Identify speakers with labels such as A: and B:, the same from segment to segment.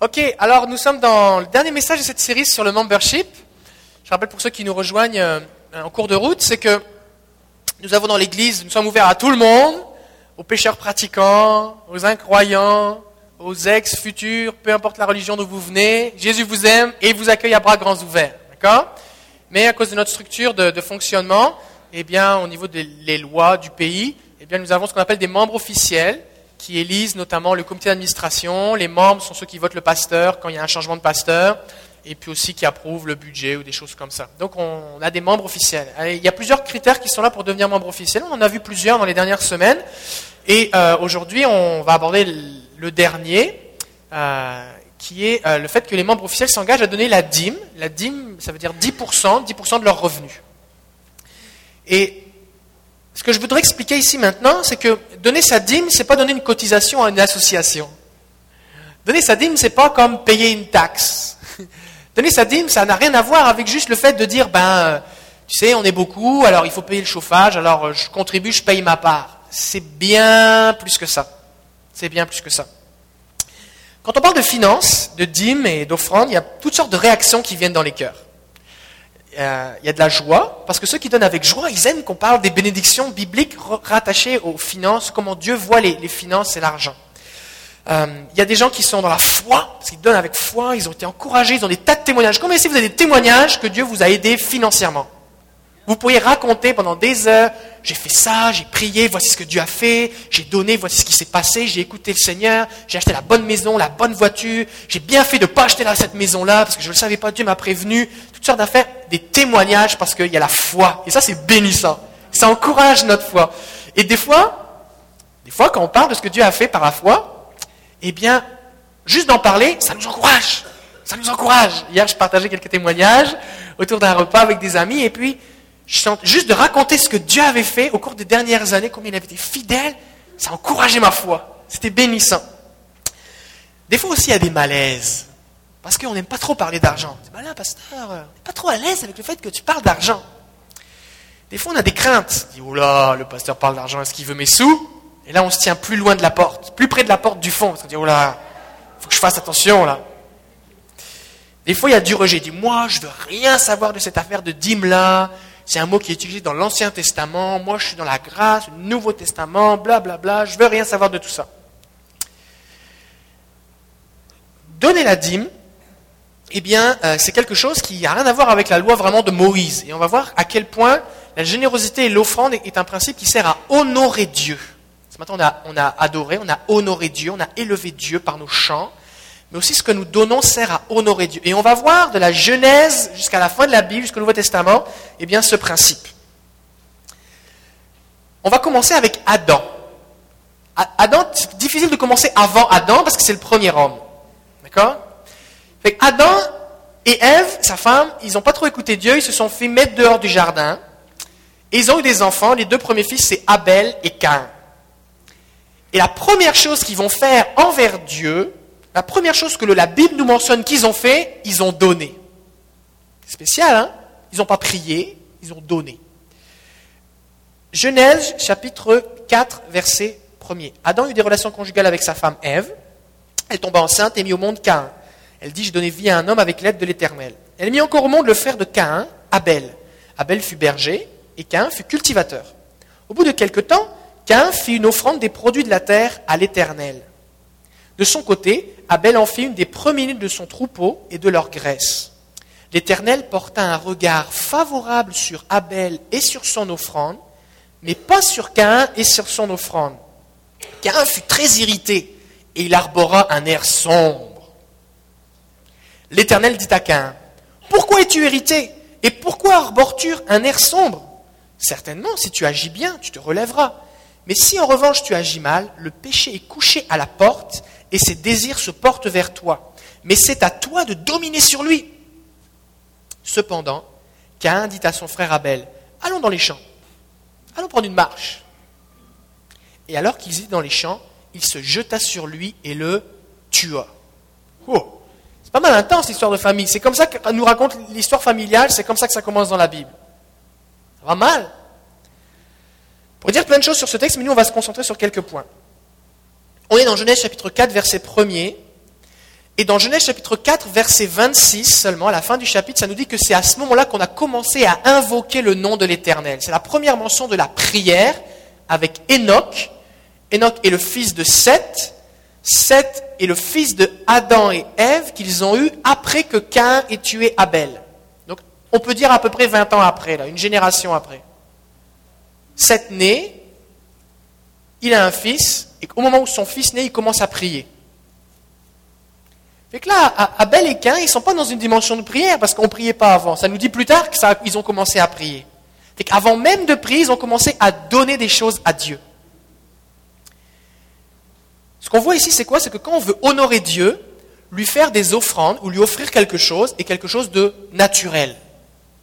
A: Ok. Alors nous sommes dans le dernier message de cette série sur le membership. Je rappelle pour ceux qui nous rejoignent euh, en cours de route, c'est que nous avons dans l'Église, nous sommes ouverts à tout le monde, aux pécheurs pratiquants, aux incroyants, aux ex, futurs, peu importe la religion d'où vous venez. Jésus vous aime et vous accueille à bras grands ouverts. D'accord? Mais à cause de notre structure de, de fonctionnement, eh bien, au niveau des lois du pays, eh bien, nous avons ce qu'on appelle des membres officiels qui élisent notamment le comité d'administration. Les membres sont ceux qui votent le pasteur quand il y a un changement de pasteur, et puis aussi qui approuvent le budget ou des choses comme ça. Donc on a des membres officiels. Il y a plusieurs critères qui sont là pour devenir membre officiel. On en a vu plusieurs dans les dernières semaines. Et euh, aujourd'hui, on va aborder le dernier, euh, qui est euh, le fait que les membres officiels s'engagent à donner la dîme. La dîme, ça veut dire 10%, 10% de leurs revenus. Et que je voudrais expliquer ici maintenant, c'est que donner sa dîme, c'est pas donner une cotisation à une association. Donner sa dîme, c'est pas comme payer une taxe. Donner sa dîme, ça n'a rien à voir avec juste le fait de dire, ben, euh, tu sais, on est beaucoup, alors il faut payer le chauffage, alors euh, je contribue, je paye ma part. C'est bien plus que ça. C'est bien plus que ça. Quand on parle de finances, de dîmes et d'offrandes, il y a toutes sortes de réactions qui viennent dans les cœurs. Euh, il y a de la joie, parce que ceux qui donnent avec joie, ils aiment qu'on parle des bénédictions bibliques rattachées aux finances, comment Dieu voit les, finances et l'argent. Euh, il y a des gens qui sont dans la foi, parce qu'ils donnent avec foi, ils ont été encouragés, ils ont des tas de témoignages. Combien ici vous avez des témoignages que Dieu vous a aidé financièrement vous pourriez raconter pendant des heures, j'ai fait ça, j'ai prié, voici ce que Dieu a fait, j'ai donné, voici ce qui s'est passé, j'ai écouté le Seigneur, j'ai acheté la bonne maison, la bonne voiture, j'ai bien fait de ne pas acheter cette maison-là parce que je ne le savais pas, Dieu m'a prévenu, toutes sortes d'affaires, des témoignages parce qu'il y a la foi. Et ça, c'est bénissant. Ça encourage notre foi. Et des fois, des fois, quand on parle de ce que Dieu a fait par la foi, eh bien, juste d'en parler, ça nous encourage. Ça nous encourage. Hier, je partageais quelques témoignages autour d'un repas avec des amis et puis, juste de raconter ce que Dieu avait fait au cours des dernières années, combien il avait été fidèle, ça a encouragé ma foi. C'était bénissant. Des fois aussi, il y a des malaises. Parce qu'on n'aime pas trop parler d'argent. Ben là, pasteur, on n'est pas trop à l'aise avec le fait que tu parles d'argent. Des fois, on a des craintes. On dit, oh là, le pasteur parle d'argent, est-ce qu'il veut mes sous? Et là, on se tient plus loin de la porte, plus près de la porte du fond. Parce qu'on dit, oh là, il faut que je fasse attention, là. Des fois, il y a du rejet. Il dit, moi, je veux rien savoir de cette affaire de dîme là. C'est un mot qui est utilisé dans l'Ancien Testament. Moi, je suis dans la grâce, le Nouveau Testament, blablabla. Bla, bla. Je veux rien savoir de tout ça. Donner la dîme, eh bien, euh, c'est quelque chose qui n'a rien à voir avec la loi vraiment de Moïse. Et on va voir à quel point la générosité et l'offrande est un principe qui sert à honorer Dieu. Ce matin, on a, on a adoré, on a honoré Dieu, on a élevé Dieu par nos chants mais aussi ce que nous donnons sert à honorer Dieu. Et on va voir de la Genèse jusqu'à la fin de la Bible, jusqu'au Nouveau Testament, eh bien, ce principe. On va commencer avec Adam. Adam, c'est difficile de commencer avant Adam parce que c'est le premier homme. D'accord? Adam et Ève, sa femme, ils n'ont pas trop écouté Dieu, ils se sont fait mettre dehors du jardin. Et ils ont eu des enfants. Les deux premiers fils, c'est Abel et Cain. Et la première chose qu'ils vont faire envers Dieu, la première chose que la Bible nous mentionne qu'ils ont fait, ils ont donné. Spécial, hein Ils n'ont pas prié, ils ont donné. Genèse chapitre 4, verset 1er. Adam eut des relations conjugales avec sa femme Ève. Elle tomba enceinte et mit au monde Cain. Elle dit, je donnais vie à un homme avec l'aide de l'Éternel. Elle mit encore au monde le frère de Cain, Abel. Abel fut berger et Cain fut cultivateur. Au bout de quelque temps, Cain fit une offrande des produits de la terre à l'Éternel. De son côté, Abel en fit une des premiers de son troupeau et de leur graisse. L'Éternel porta un regard favorable sur Abel et sur son offrande, mais pas sur Caïn et sur son offrande. Caïn fut très irrité et il arbora un air sombre. L'Éternel dit à Caïn, Pourquoi es-tu irrité et pourquoi arbores-tu un air sombre? Certainement, si tu agis bien, tu te relèveras. Mais si en revanche tu agis mal, le péché est couché à la porte et ses désirs se portent vers toi. Mais c'est à toi de dominer sur lui. Cependant, Cain dit à son frère Abel, allons dans les champs, allons prendre une marche. Et alors qu'ils étaient dans les champs, il se jeta sur lui et le tua. Oh, c'est pas mal intense l'histoire de famille. C'est comme ça que nous raconte l'histoire familiale, c'est comme ça que ça commence dans la Bible. Ça va mal. Pour dire plein de choses sur ce texte, mais nous on va se concentrer sur quelques points. On est dans Genèse chapitre 4, verset 1er. Et dans Genèse chapitre 4, verset 26 seulement, à la fin du chapitre, ça nous dit que c'est à ce moment-là qu'on a commencé à invoquer le nom de l'Éternel. C'est la première mention de la prière avec Enoch. Enoch est le fils de Seth. Seth est le fils de Adam et Ève qu'ils ont eu après que Cain ait tué Abel. Donc on peut dire à peu près 20 ans après, là, une génération après. Seth naît, il a un fils, et au moment où son fils naît, il commence à prier. Fait que là, Abel et Cain, ils ne sont pas dans une dimension de prière parce qu'on ne priait pas avant. Ça nous dit plus tard qu'ils ont commencé à prier. Fait qu'avant même de prier, ils ont commencé à donner des choses à Dieu. Ce qu'on voit ici, c'est quoi? C'est que quand on veut honorer Dieu, lui faire des offrandes ou lui offrir quelque chose est quelque chose de naturel.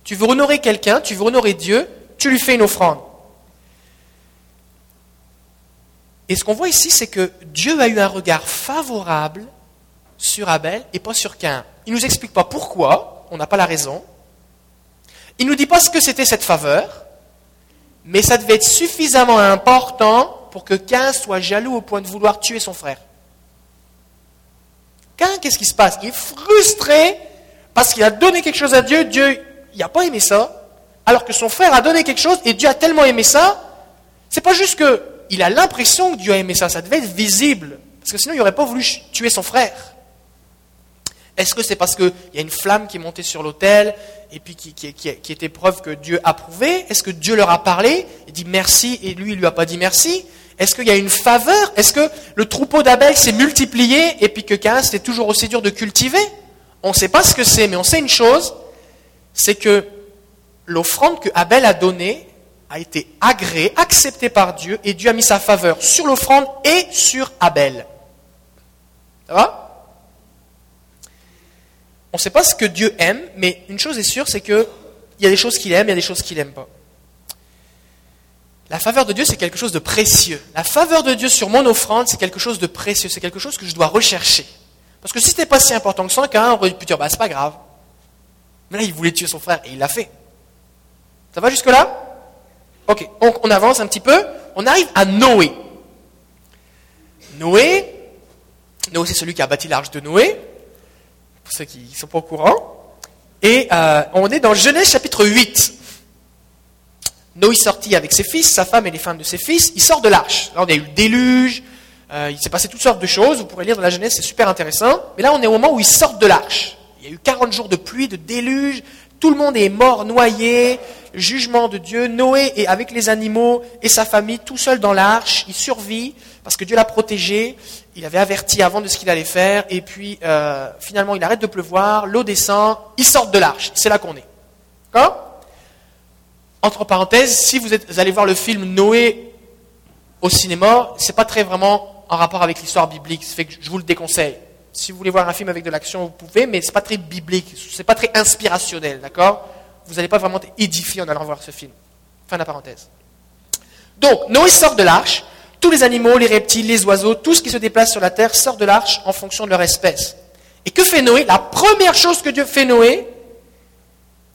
A: Tu veux honorer quelqu'un, tu veux honorer Dieu, tu lui fais une offrande. Et ce qu'on voit ici, c'est que Dieu a eu un regard favorable sur Abel et pas sur Cain. Il ne nous explique pas pourquoi, on n'a pas la raison. Il ne nous dit pas ce que c'était cette faveur, mais ça devait être suffisamment important pour que Cain soit jaloux au point de vouloir tuer son frère. Cain, qu'est-ce qui se passe? Il est frustré parce qu'il a donné quelque chose à Dieu, Dieu n'a pas aimé ça, alors que son frère a donné quelque chose et Dieu a tellement aimé ça, c'est pas juste qu'il a l'impression que Dieu a aimé ça, ça devait être visible, parce que sinon il n'aurait pas voulu tuer son frère. Est-ce que c'est parce qu'il y a une flamme qui est montée sur l'autel et puis qui, qui, était preuve que Dieu approuvait Est-ce que Dieu leur a parlé? Et dit merci et lui, il lui a pas dit merci. Est-ce qu'il y a une faveur? Est-ce que le troupeau d'abeilles s'est multiplié et puis que Cain, c'était toujours aussi dur de cultiver? On ne sait pas ce que c'est, mais on sait une chose, c'est que l'offrande que Abel a donnée a été agréée, acceptée par Dieu, et Dieu a mis sa faveur sur l'offrande et sur Abel. Ça va? On ne sait pas ce que Dieu aime, mais une chose est sûre, c'est qu'il y a des choses qu'il aime, il y a des choses qu'il n'aime pas. La faveur de Dieu, c'est quelque chose de précieux. La faveur de Dieu sur mon offrande, c'est quelque chose de précieux, c'est quelque chose que je dois rechercher. Parce que si ce n'était pas si important que ça, qu'un aurait pu dire, bah, c'est pas grave. Mais là, il voulait tuer son frère et il l'a fait. Ça va jusque-là? Ok, donc on avance un petit peu. On arrive à Noé. Noé, Noé, c'est celui qui a bâti l'arche de Noé pour ceux qui ne sont pas au courant. Et euh, on est dans Genèse chapitre 8. Noé sortit avec ses fils, sa femme et les femmes de ses fils. Il sort de l'arche. Là, on a eu le déluge. Euh, il s'est passé toutes sortes de choses. Vous pourrez lire dans la Genèse, c'est super intéressant. Mais là, on est au moment où ils sortent de l'arche. Il y a eu 40 jours de pluie, de déluge. Tout le monde est mort, noyé. Jugement de Dieu. Noé est avec les animaux et sa famille, tout seul dans l'arche. Il survit parce que Dieu l'a protégé il avait averti avant de ce qu'il allait faire, et puis euh, finalement il arrête de pleuvoir, l'eau descend, ils sortent de l'arche. C'est là qu'on est. D'accord? Entre parenthèses, si vous, allez voir le film Noé au cinéma, c'est pas très vraiment en rapport avec l'histoire biblique, je vous le déconseille. Si vous voulez voir un film avec de l'action, vous pouvez, mais c'est pas très biblique, c'est pas très inspirationnel, d'accord? Vous n'allez pas vraiment être édifié en allant voir ce film. Fin de la parenthèse. Donc, Noé sort de l'arche, tous les animaux, les reptiles, les oiseaux, tout ce qui se déplace sur la terre sort de l'arche en fonction de leur espèce. Et que fait Noé? La première chose que Dieu fait Noé,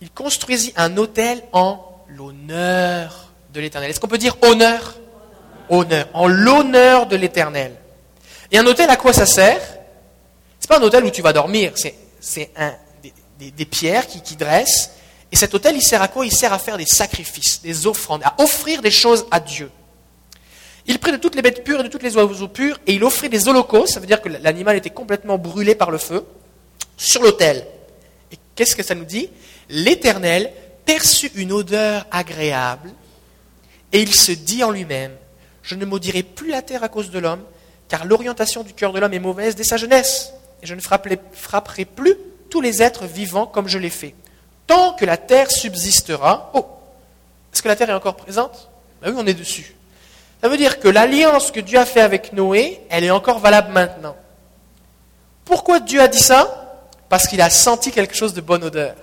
A: il construisit un autel en l'honneur de l'Éternel. Est-ce qu'on peut dire honneur Honneur, en l'honneur de l'Éternel. Et un autel, à quoi ça sert? C'est pas un autel où tu vas dormir, c'est des, pierres qui, dressent. Et cet autel, il sert à quoi? Il sert à faire des sacrifices, des offrandes, à offrir des choses à Dieu. Il prit de toutes les bêtes pures et de toutes les oiseaux purs, et il offrit des holocaustes, ça veut dire que l'animal était complètement brûlé par le feu, sur l'autel. Et qu'est-ce que ça nous dit? L'Éternel perçut une odeur agréable, et il se dit en lui-même, je ne maudirai plus la terre à cause de l'homme, car l'orientation du cœur de l'homme est mauvaise dès sa jeunesse, et je ne frapperai plus tous les êtres vivants comme je l'ai fait. Tant que la terre subsistera, oh, est-ce que la terre est encore présente? Ben Oui, on est dessus. Ça veut dire que l'alliance que Dieu a fait avec Noé, elle est encore valable maintenant. Pourquoi Dieu a dit ça? Parce qu'il a senti quelque chose de bonne odeur.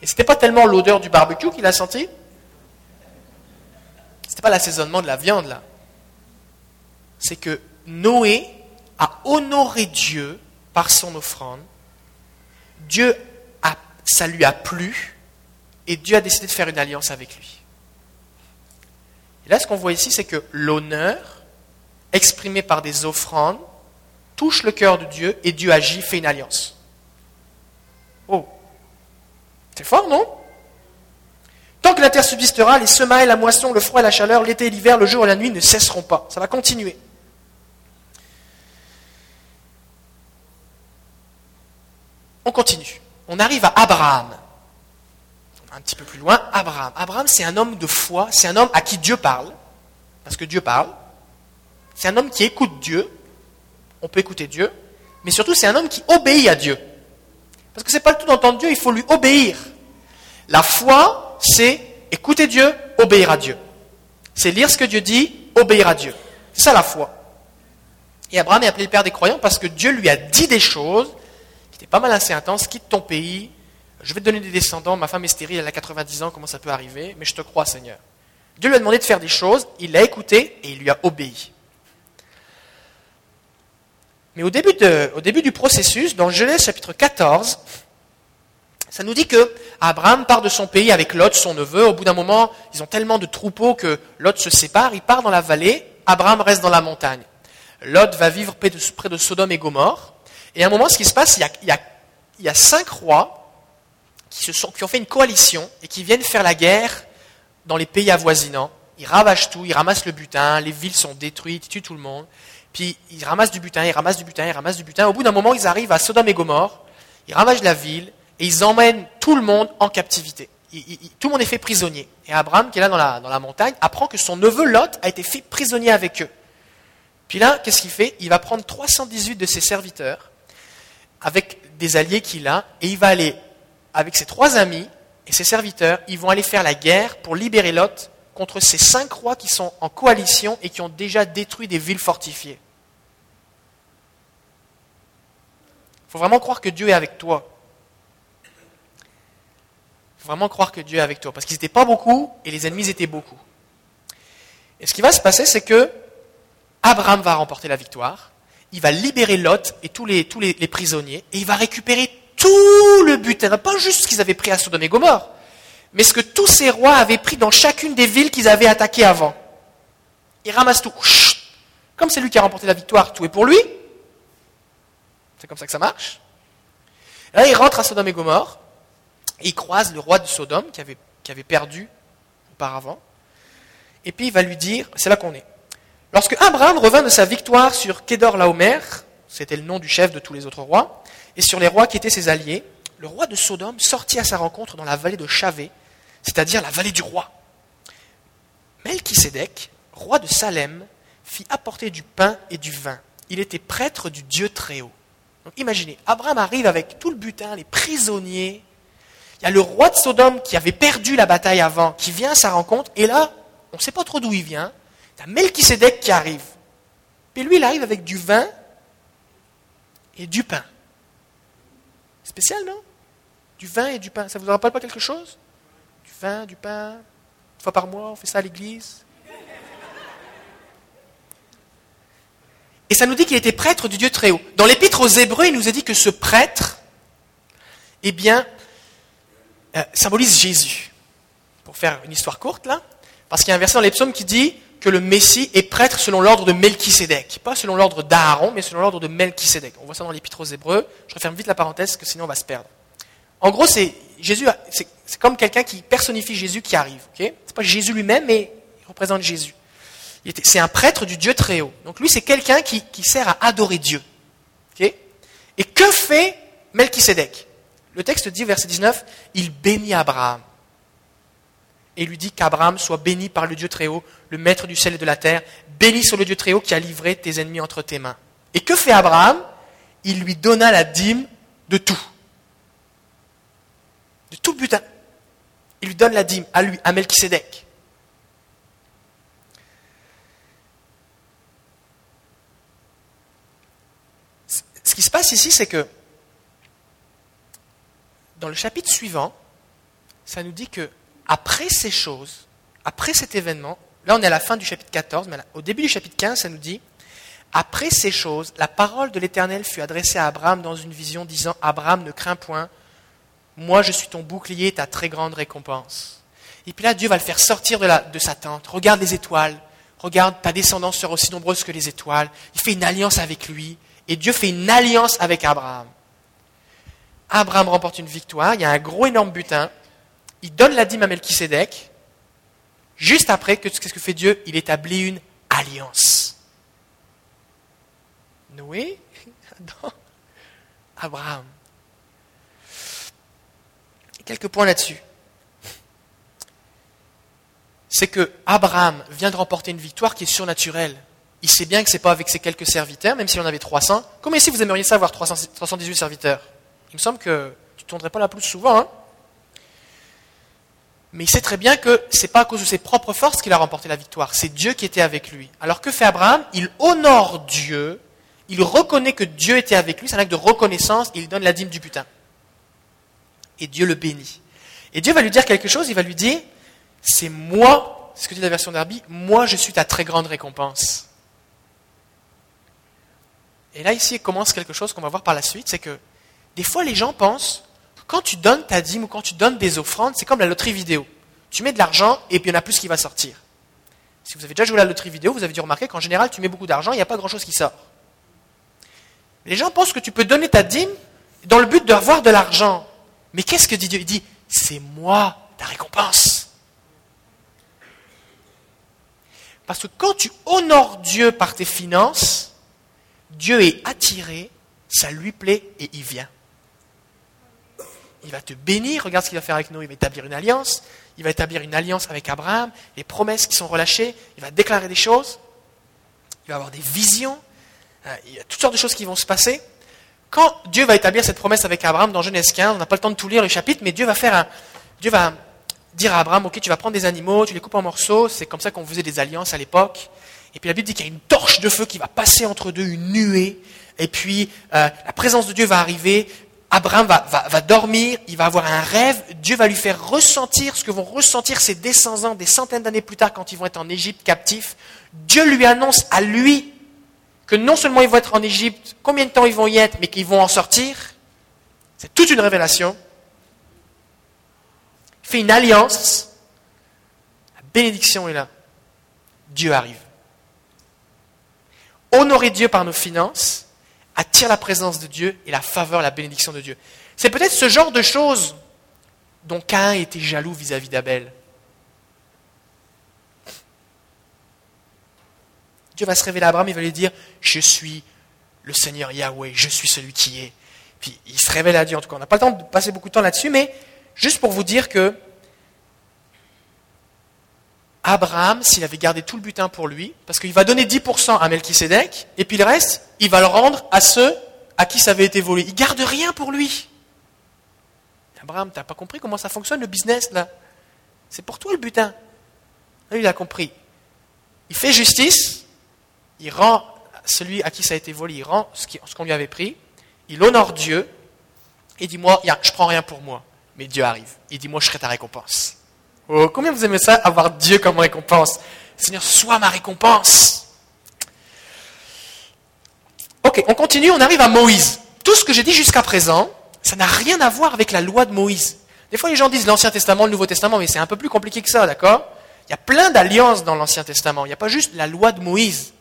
A: Et ce n'était pas tellement l'odeur du barbecue qu'il a senti. Ce n'était pas l'assaisonnement de la viande là. C'est que Noé a honoré Dieu par son offrande. Dieu ça lui a plu et Dieu a décidé de faire une alliance avec lui là, ce qu'on voit ici, c'est que l'honneur exprimée par des offrandes, touche le cœur de Dieu et Dieu agit, fait une alliance. Oh, c'est fort, non? Tant que la terre subsistera, les semailles, la moisson, le froid et la chaleur, l'été et l'hiver, le jour et la nuit ne cesseront pas. Ça va continuer. On continue. On arrive à Abraham. Un petit peu plus loin, Abraham. Abraham, c'est un homme de foi, c'est un homme à qui Dieu parle, parce que Dieu parle. C'est un homme qui écoute Dieu. On peut écouter Dieu, mais surtout c'est un homme qui obéit à Dieu. Parce que c'est pas le tout d'entendre Dieu, il faut lui obéir. La foi, c'est écouter Dieu, obéir à Dieu. C'est lire ce que Dieu dit, obéir à Dieu. C'est ça la foi. Et Abraham est appelé le père des croyants parce que Dieu lui a dit des choses étaient pas mal assez intenses. Quitte ton pays, je vais te donner des descendants, ma femme est stérile, elle a 90 ans, comment ça peut arriver? Mais je te crois, Seigneur. Dieu lui a demandé de faire des choses, il l'a écouté et il lui a obéi. Mais au début, du processus, dans Genèse chapitre 14, ça nous dit que Abraham part de son pays avec Lot, son neveu. Au bout d'un moment, ils ont tellement de troupeaux que Lot se sépare. Il part dans la vallée. Abraham reste dans la montagne. Lot va vivre près de, Sodome et Gomorre. Et à un moment, ce qui se passe, il y a, cinq rois qui, ont fait une coalition et qui viennent faire la guerre dans les pays avoisinants. Ils ravagent tout, ils ramassent le butin, les villes sont détruites, ils tuent tout le monde. Puis ils ramassent du butin, ils ramassent du butin, ils ramassent du butin. Au bout d'un moment, ils arrivent à Sodome et Gomorre, ils ravagent la ville, et ils emmènent tout le monde en captivité. tout le monde est fait prisonnier. Et Abraham, qui est là dans la montagne, apprend que son neveu Lot a été fait prisonnier avec eux. Puis là, qu'est-ce qu'il fait? Il va prendre 318 de ses serviteurs, avec des alliés qu'il a, et il va aller avec ses trois amis et ses serviteurs, ils vont aller faire la guerre pour libérer Lot contre ces cinq rois qui sont en coalition et qui ont déjà détruit des villes fortifiées. Il faut vraiment croire que Dieu est avec toi faut vraiment croire que Dieu est avec toi. Parce qu'ils n'étaient pas beaucoup et les ennemis étaient beaucoup. Et ce qui va se passer, c'est que Abraham va remporter la victoire. Il va libérer Lot et tous les, prisonniers. Et il va récupérer tout le butin. Pas juste ce qu'ils avaient pris à Sodome et Gomorre. Mais ce que tous ces rois avaient pris dans chacune des villes qu'ils avaient attaquées avant. Il ramasse tout. Comme c'est lui qui a remporté la victoire, tout est pour lui. C'est comme ça que ça marche. là, il rentre à Sodome et Gomorre il croise le roi de Sodome qui avait perdu auparavant. Et puis il va lui dire, c'est là qu'on est. Lorsque Abraham revint de sa victoire sur Kedor Laomer, c'était le nom du chef de tous les autres rois, et sur les rois qui étaient ses alliés, le roi de Sodome sortit à sa rencontre dans la vallée de Chavé, c'est-à-dire la vallée du roi. Melchisédek, roi de Salem, fit apporter du pain et du vin. Il était prêtre du Dieu très haut. Donc imaginez, Abraham arrive avec tout le butin, les prisonniers, il y a le roi de Sodome qui avait perdu la bataille avant, qui vient à sa rencontre, et là, on ne sait pas trop d'où il vient. A Melchisedec qui arrive. Et lui, il arrive avec du vin et du pain. Spécial, non? Du vin et du pain. Ça ne vous rappelle pas quelque chose? Du vin, du pain, une fois par mois, on fait ça à l'église. Et ça nous dit qu'il était prêtre du Dieu très haut. Dans l'épître aux Hébreux, il nous a dit que ce prêtre, eh bien, euh, symbolise Jésus. Pour faire une histoire courte là, parce qu'il y a un verset dans les psaumes qui dit que le Messie est prêtre selon l'ordre de Melchisédek. Pas selon l'ordre d'Aaron, mais selon l'ordre de Melchisédek. On voit ça dans l'Épître aux Hébreux. Je referme vite la parenthèse, parce que sinon on va se perdre. En gros, c'est Jésus, c'est comme quelqu'un qui personnifie Jésus qui arrive. Okay c'est pas Jésus lui-même, mais il représente Jésus. C'est un prêtre du Dieu très haut. Donc lui, c'est quelqu'un qui, sert à adorer Dieu. Et que fait Melchisédek? Le texte dit, verset 19, il bénit Abraham. Et lui dit qu'Abraham soit béni par le Dieu très haut, le maître du ciel et de la terre, béni sur le Dieu très haut qui a livré tes ennemis entre tes mains. Et que fait Abraham? Il lui donna la dîme de tout. De tout butin. Il lui donne la dîme à lui, à Melchisedec. Ce qui se passe ici, c'est que dans le chapitre suivant, ça nous dit que après ces choses, après cet événement, là on est à la fin du chapitre 14, mais au début du chapitre 15, ça nous dit après ces choses, la parole de l'Éternel fut adressée à Abraham dans une vision disant Abraham, ne crains point, moi je suis ton bouclier, ta très grande récompense. Et puis là, Dieu va le faire sortir de, de sa tente. Regarde les étoiles, regarde, ta descendance sera aussi nombreuse que les étoiles. Il fait une alliance avec lui. Et Dieu fait une alliance avec Abraham. Abraham remporte une victoire, il y a un gros énorme butin. Il donne la dîme à Melchisédek. Juste après, qu'est-ce que fait Dieu? Il établit une alliance. Noé, Adam, Abraham. Quelques points là-dessus. C'est que Abraham vient de remporter une victoire qui est surnaturelle. Il sait bien que ce n'est pas avec ses quelques serviteurs, même s'il en avait 300. Comment ici vous aimeriez savoir 318 serviteurs? Il me semble que tu ne tournerais pas la plus souvent. Hein? Mais il sait très bien que ce n'est pas à cause de ses propres forces qu'il a remporté la victoire, c'est Dieu qui était avec lui. Alors que fait Abraham? Il honore Dieu, il reconnaît que Dieu était avec lui, c'est un acte de reconnaissance, il donne la dîme du butin. Et Dieu le bénit. Et Dieu va lui dire quelque chose, il va lui dire, c'est moi, c'est ce que dit la version d'Arby, moi je suis ta très grande récompense. Et là ici commence quelque chose qu'on va voir par la suite, c'est que des fois les gens pensent quand tu donnes ta dîme ou quand tu donnes des offrandes, c'est comme la loterie vidéo. Tu mets de l'argent et puis il y en a plus qui va sortir. Si vous avez déjà joué à la loterie vidéo, vous avez dû remarquer qu'en général, tu mets beaucoup d'argent, il n'y a pas grand-chose qui sort. Les gens pensent que tu peux donner ta dîme dans le but d'avoir de l'argent. Mais qu'est-ce que dit Dieu? Il dit, c'est moi ta récompense. Parce que quand tu honores Dieu par tes finances, Dieu est attiré, ça lui plaît et il vient il va te bénir, regarde ce qu'il va faire avec nous, il va établir une alliance, il va établir une alliance avec Abraham, les promesses qui sont relâchées, il va déclarer des choses, il va avoir des visions, euh, il y a toutes sortes de choses qui vont se passer. Quand Dieu va établir cette promesse avec Abraham dans Genèse 15, on n'a pas le temps de tout lire les chapitres, mais Dieu va faire un, Dieu va dire à Abraham, ok, tu vas prendre des animaux, tu les coupes en morceaux, c'est comme ça qu'on faisait des alliances à l'époque. Et puis la Bible dit qu'il y a une torche de feu qui va passer entre deux, une nuée. Et puis euh, la présence de Dieu va arriver, Abraham va, dormir, il va avoir un rêve, Dieu va lui faire ressentir ce que vont ressentir ses descendants des centaines d'années plus tard quand ils vont être en Égypte captifs. Dieu lui annonce à lui que non seulement ils vont être en Égypte, combien de temps ils vont y être, mais qu'ils vont en sortir. C'est toute une révélation. Il fait une alliance. La bénédiction est là. Dieu arrive. Honorer Dieu par nos finances, attire la présence de Dieu et la faveur, la bénédiction de Dieu. C'est peut-être ce genre de choses dont Cain était jaloux vis-à-vis d'Abel. Dieu va se révéler à Abraham, il va lui dire, je suis le Seigneur Yahweh, je suis celui qui est. Puis il se révèle à Dieu, en tout cas. On n'a pas le temps de passer beaucoup de temps là-dessus, mais juste pour vous dire que Abraham, s'il avait gardé tout le butin pour lui, parce qu'il va donner 10% à Melchisédek, et puis le reste, il va le rendre à ceux à qui ça avait été volé. Il garde rien pour lui. Abraham, t'as pas compris comment ça fonctionne le business là? C'est pour toi le butin. il a compris. Il fait justice, il rend celui à qui ça a été volé, il rend ce qu'on lui avait pris, il honore Dieu, et dit moi, je prends rien pour moi, mais Dieu arrive. Il dit moi, je serai ta récompense. Oh, combien vous aimez ça, avoir Dieu comme récompense? Seigneur, sois ma récompense. Ok, on continue, on arrive à Moïse. Tout ce que j'ai dit jusqu'à présent, ça n'a rien à voir avec la loi de Moïse. Des fois, les gens disent l'Ancien Testament, le Nouveau Testament, mais c'est un peu plus compliqué que ça, d'accord? Il y a plein d'alliances dans l'Ancien Testament. Il n'y a pas juste la loi de Moïse.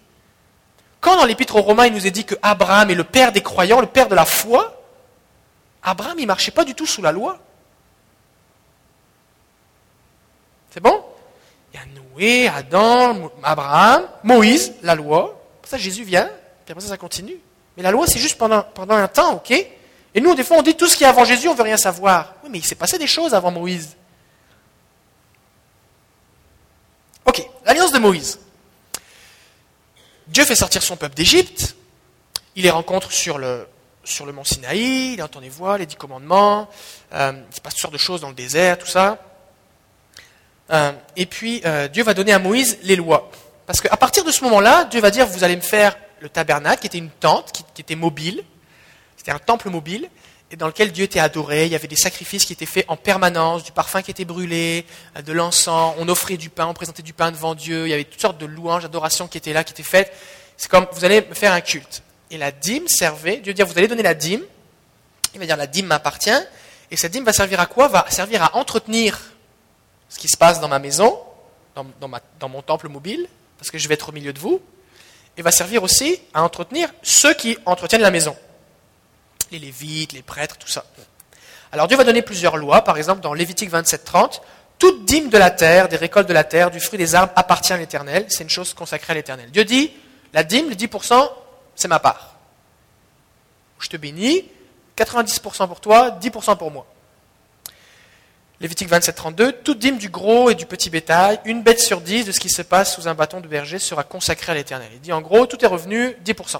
A: Quand dans l'Épître aux Romains, il nous est dit que Abraham est le père des croyants, le père de la foi, Abraham, il marchait pas du tout sous la loi. C'est bon? Il y a Noé, Adam, Abraham, Moïse, la loi. Pour ça, Jésus vient, puis après ça, ça continue. Mais la loi, c'est juste pendant, un temps, ok? Et nous, des fois, on dit tout ce qui est avant Jésus, on ne veut rien savoir. Oui, mais il s'est passé des choses avant Moïse. Ok, l'alliance de Moïse. Dieu fait sortir son peuple d'Égypte. Il les rencontre sur le, sur le mont Sinaï, il entend les voix, les dix commandements. Euh, il se passe toutes sortes de choses dans le désert, tout ça. Euh, et puis, euh, Dieu va donner à Moïse les lois. Parce qu'à partir de ce moment-là, Dieu va dire, vous allez me faire le tabernacle, qui était une tente, qui, était mobile. C'était un temple mobile, et dans lequel Dieu était adoré. Il y avait des sacrifices qui étaient faits en permanence, du parfum qui était brûlé, euh, de l'encens. On offrait du pain, on présentait du pain devant Dieu. Il y avait toutes sortes de louanges, d'adorations qui étaient là, qui étaient faites. C'est comme, vous allez me faire un culte. Et la dîme servait, Dieu dit, vous allez donner la dîme. Il va dire, la dîme m'appartient. Et cette dîme va servir à quoi? Va servir à entretenir ce qui se passe dans ma maison, dans, mon temple mobile, parce que je vais être au milieu de vous, et va servir aussi à entretenir ceux qui entretiennent la maison. Les lévites, les prêtres, tout ça. Alors Dieu va donner plusieurs lois, par exemple dans Lévitique 27, 30, toute dîme de la terre, des récoltes de la terre, du fruit des arbres appartient à l'Éternel, c'est une chose consacrée à l'Éternel. Dieu dit, la dîme, le 10%, c'est ma part. Je te bénis, 90% pour toi, 10% pour moi. Lévitique 27, 32, toute dîme du gros et du petit bétail, une bête sur dix de ce qui se passe sous un bâton de berger sera consacrée à l'Éternel. Il dit en gros, tout est revenu 10%.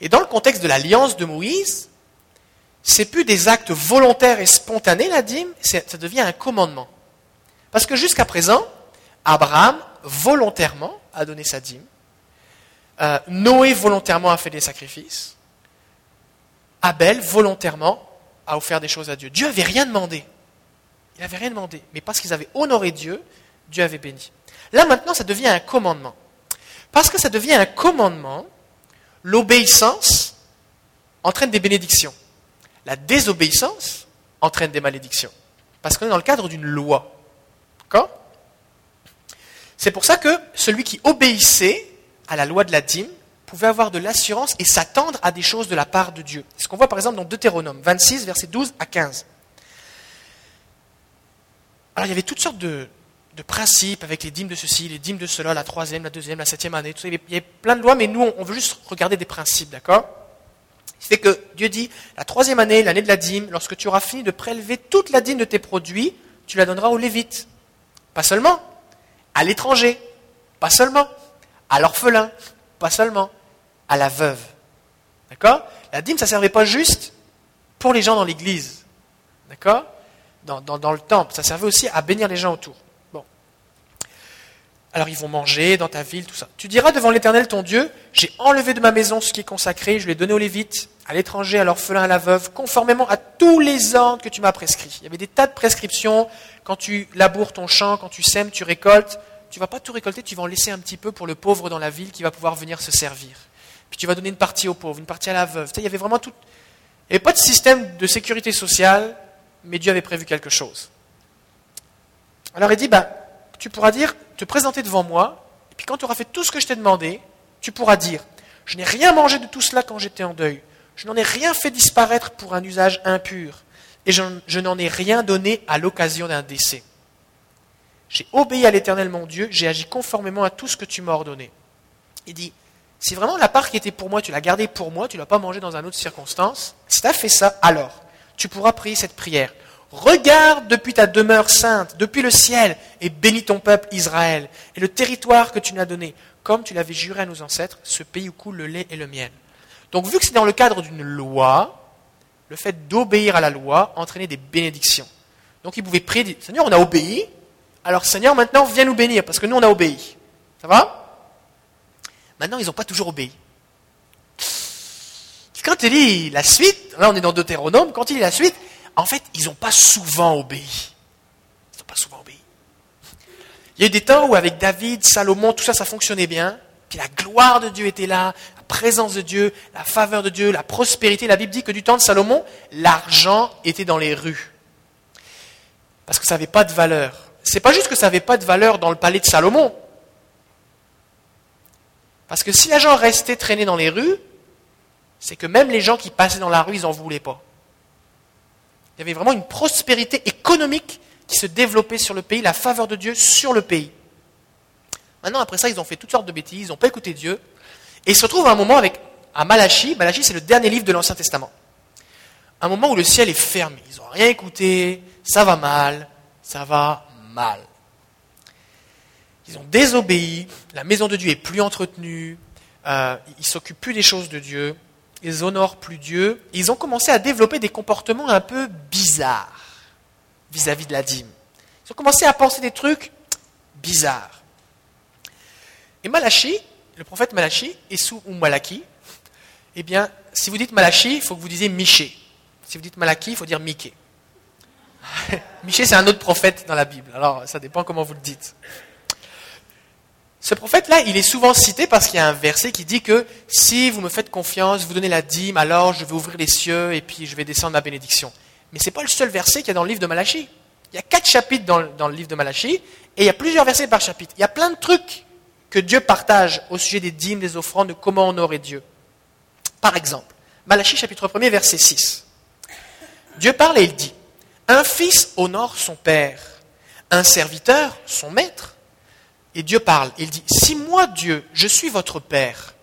A: Et dans le contexte de l'alliance de Moïse, c'est plus des actes volontaires et spontanés, la dîme, ça devient un commandement. Parce que jusqu'à présent, Abraham volontairement a donné sa dîme, euh, Noé volontairement a fait des sacrifices, Abel volontairement a offert des choses à Dieu. Dieu n'avait rien demandé. Il n'avait rien demandé. Mais parce qu'ils avaient honoré Dieu, Dieu avait béni. Là maintenant, ça devient un commandement. Parce que ça devient un commandement, l'obéissance entraîne des bénédictions. La désobéissance entraîne des malédictions. Parce qu'on est dans le cadre d'une loi. D'accord? C'est pour ça que celui qui obéissait à la loi de la dîme pouvait avoir de l'assurance et s'attendre à des choses de la part de Dieu. C'est ce qu'on voit par exemple dans Deutéronome 26, versets 12 à 15. Alors il y avait toutes sortes de, principes avec les dîmes de ceci, les dîmes de cela, la troisième, la deuxième, la septième année. Tout ça. Il y avait plein de lois, mais nous, on veut juste regarder des principes, d'accord? C'est que Dieu dit, la troisième année, l'année de la dîme, lorsque tu auras fini de prélever toute la dîme de tes produits, tu la donneras aux Lévites. Pas seulement, à l'étranger, pas seulement, à l'orphelin, pas seulement, à la veuve. D'accord? La dîme, ça ne servait pas juste pour les gens dans l'église. D'accord? Dans, le temple. Ça servait aussi à bénir les gens autour. Bon. Alors ils vont manger dans ta ville, tout ça. Tu diras devant l'Éternel ton Dieu, j'ai enlevé de ma maison ce qui est consacré, je l'ai donné aux Lévites, à l'étranger, à l'orphelin, à la veuve, conformément à tous les ordres que tu m'as prescrits. Il y avait des tas de prescriptions. Quand tu laboures ton champ, quand tu sèmes, tu récoltes tu vas pas tout récolter, tu vas en laisser un petit peu pour le pauvre dans la ville qui va pouvoir venir se servir. Puis tu vas donner une partie aux pauvres, une partie à la veuve. il y avait vraiment tout. Il n'y avait pas de système de sécurité sociale, mais Dieu avait prévu quelque chose. Alors il dit, bah, tu pourras dire, te présenter devant moi, et puis quand tu auras fait tout ce que je t'ai demandé, tu pourras dire, je n'ai rien mangé de tout cela quand j'étais en deuil, je n'en ai rien fait disparaître pour un usage impur, et je n'en ai rien donné à l'occasion d'un décès. J'ai obéi à l'Éternel mon Dieu, j'ai agi conformément à tout ce que tu m'as ordonné. Il dit, si vraiment la part qui était pour moi, tu l'as gardée pour moi, tu ne l'as pas mangée dans une autre circonstance, si tu as fait ça, alors tu pourras prier cette prière. Regarde depuis ta demeure sainte, depuis le ciel, et bénis ton peuple Israël, et le territoire que tu nous as donné, comme tu l'avais juré à nos ancêtres, ce pays où coule le lait et le miel. Donc vu que c'est dans le cadre d'une loi, le fait d'obéir à la loi entraînait des bénédictions. Donc il pouvait prier, Seigneur, on a obéi, alors Seigneur, maintenant, viens nous bénir, parce que nous, on a obéi. Ça va? Maintenant, ils n'ont pas toujours obéi. Quand il lit la suite, là on est dans Deutéronome, quand il lit la suite, en fait, ils n'ont pas souvent obéi. Ils n'ont pas souvent obéi. Il y a eu des temps où avec David, Salomon, tout ça, ça fonctionnait bien. Puis la gloire de Dieu était là, la présence de Dieu, la faveur de Dieu, la prospérité. La Bible dit que du temps de Salomon, l'argent était dans les rues. Parce que ça n'avait pas de valeur c'est pas juste que ça n'avait pas de valeur dans le palais de Salomon. Parce que si l'argent restait traîné dans les rues, c'est que même les gens qui passaient dans la rue, ils n'en voulaient pas. Il y avait vraiment une prospérité économique qui se développait sur le pays, la faveur de Dieu sur le pays. Maintenant, après ça, ils ont fait toutes sortes de bêtises, ils n'ont pas écouté Dieu. Et ils se retrouvent à un moment avec à Malachi. Malachi, c'est le dernier livre de l'Ancien Testament. Un moment où le ciel est fermé. Ils n'ont rien écouté, ça va mal, ça va mal. Ils ont désobéi, la maison de Dieu est plus entretenue, euh, ils s'occupent plus des choses de Dieu, ils honorent plus Dieu, ils ont commencé à développer des comportements un peu bizarres vis-à-vis de la dîme. Ils ont commencé à penser des trucs bizarres. Et Malachi, le prophète Malachi, et sous ou Malaki, eh bien, si vous dites Malachi, il faut que vous disiez Miché. Si vous dites Malaki, il faut dire Mickey. Michée, c'est un autre prophète dans la Bible. Alors, ça dépend comment vous le dites. Ce prophète-là, il est souvent cité parce qu'il y a un verset qui dit que si vous me faites confiance, vous donnez la dîme, alors je vais ouvrir les cieux et puis je vais descendre ma bénédiction. Mais ce n'est pas le seul verset qu'il y a dans le livre de Malachie. Il y a quatre chapitres dans, dans le livre de Malachie, et il y a plusieurs versets par chapitre. Il y a plein de trucs que Dieu partage au sujet des dîmes, des offrandes, de comment honorer Dieu. Par exemple, Malachie chapitre 1 verset 6. Dieu parle et il dit, Un fils honore son père, un serviteur son maître. Et Dieu parle, il dit, Si moi Dieu, je suis votre père,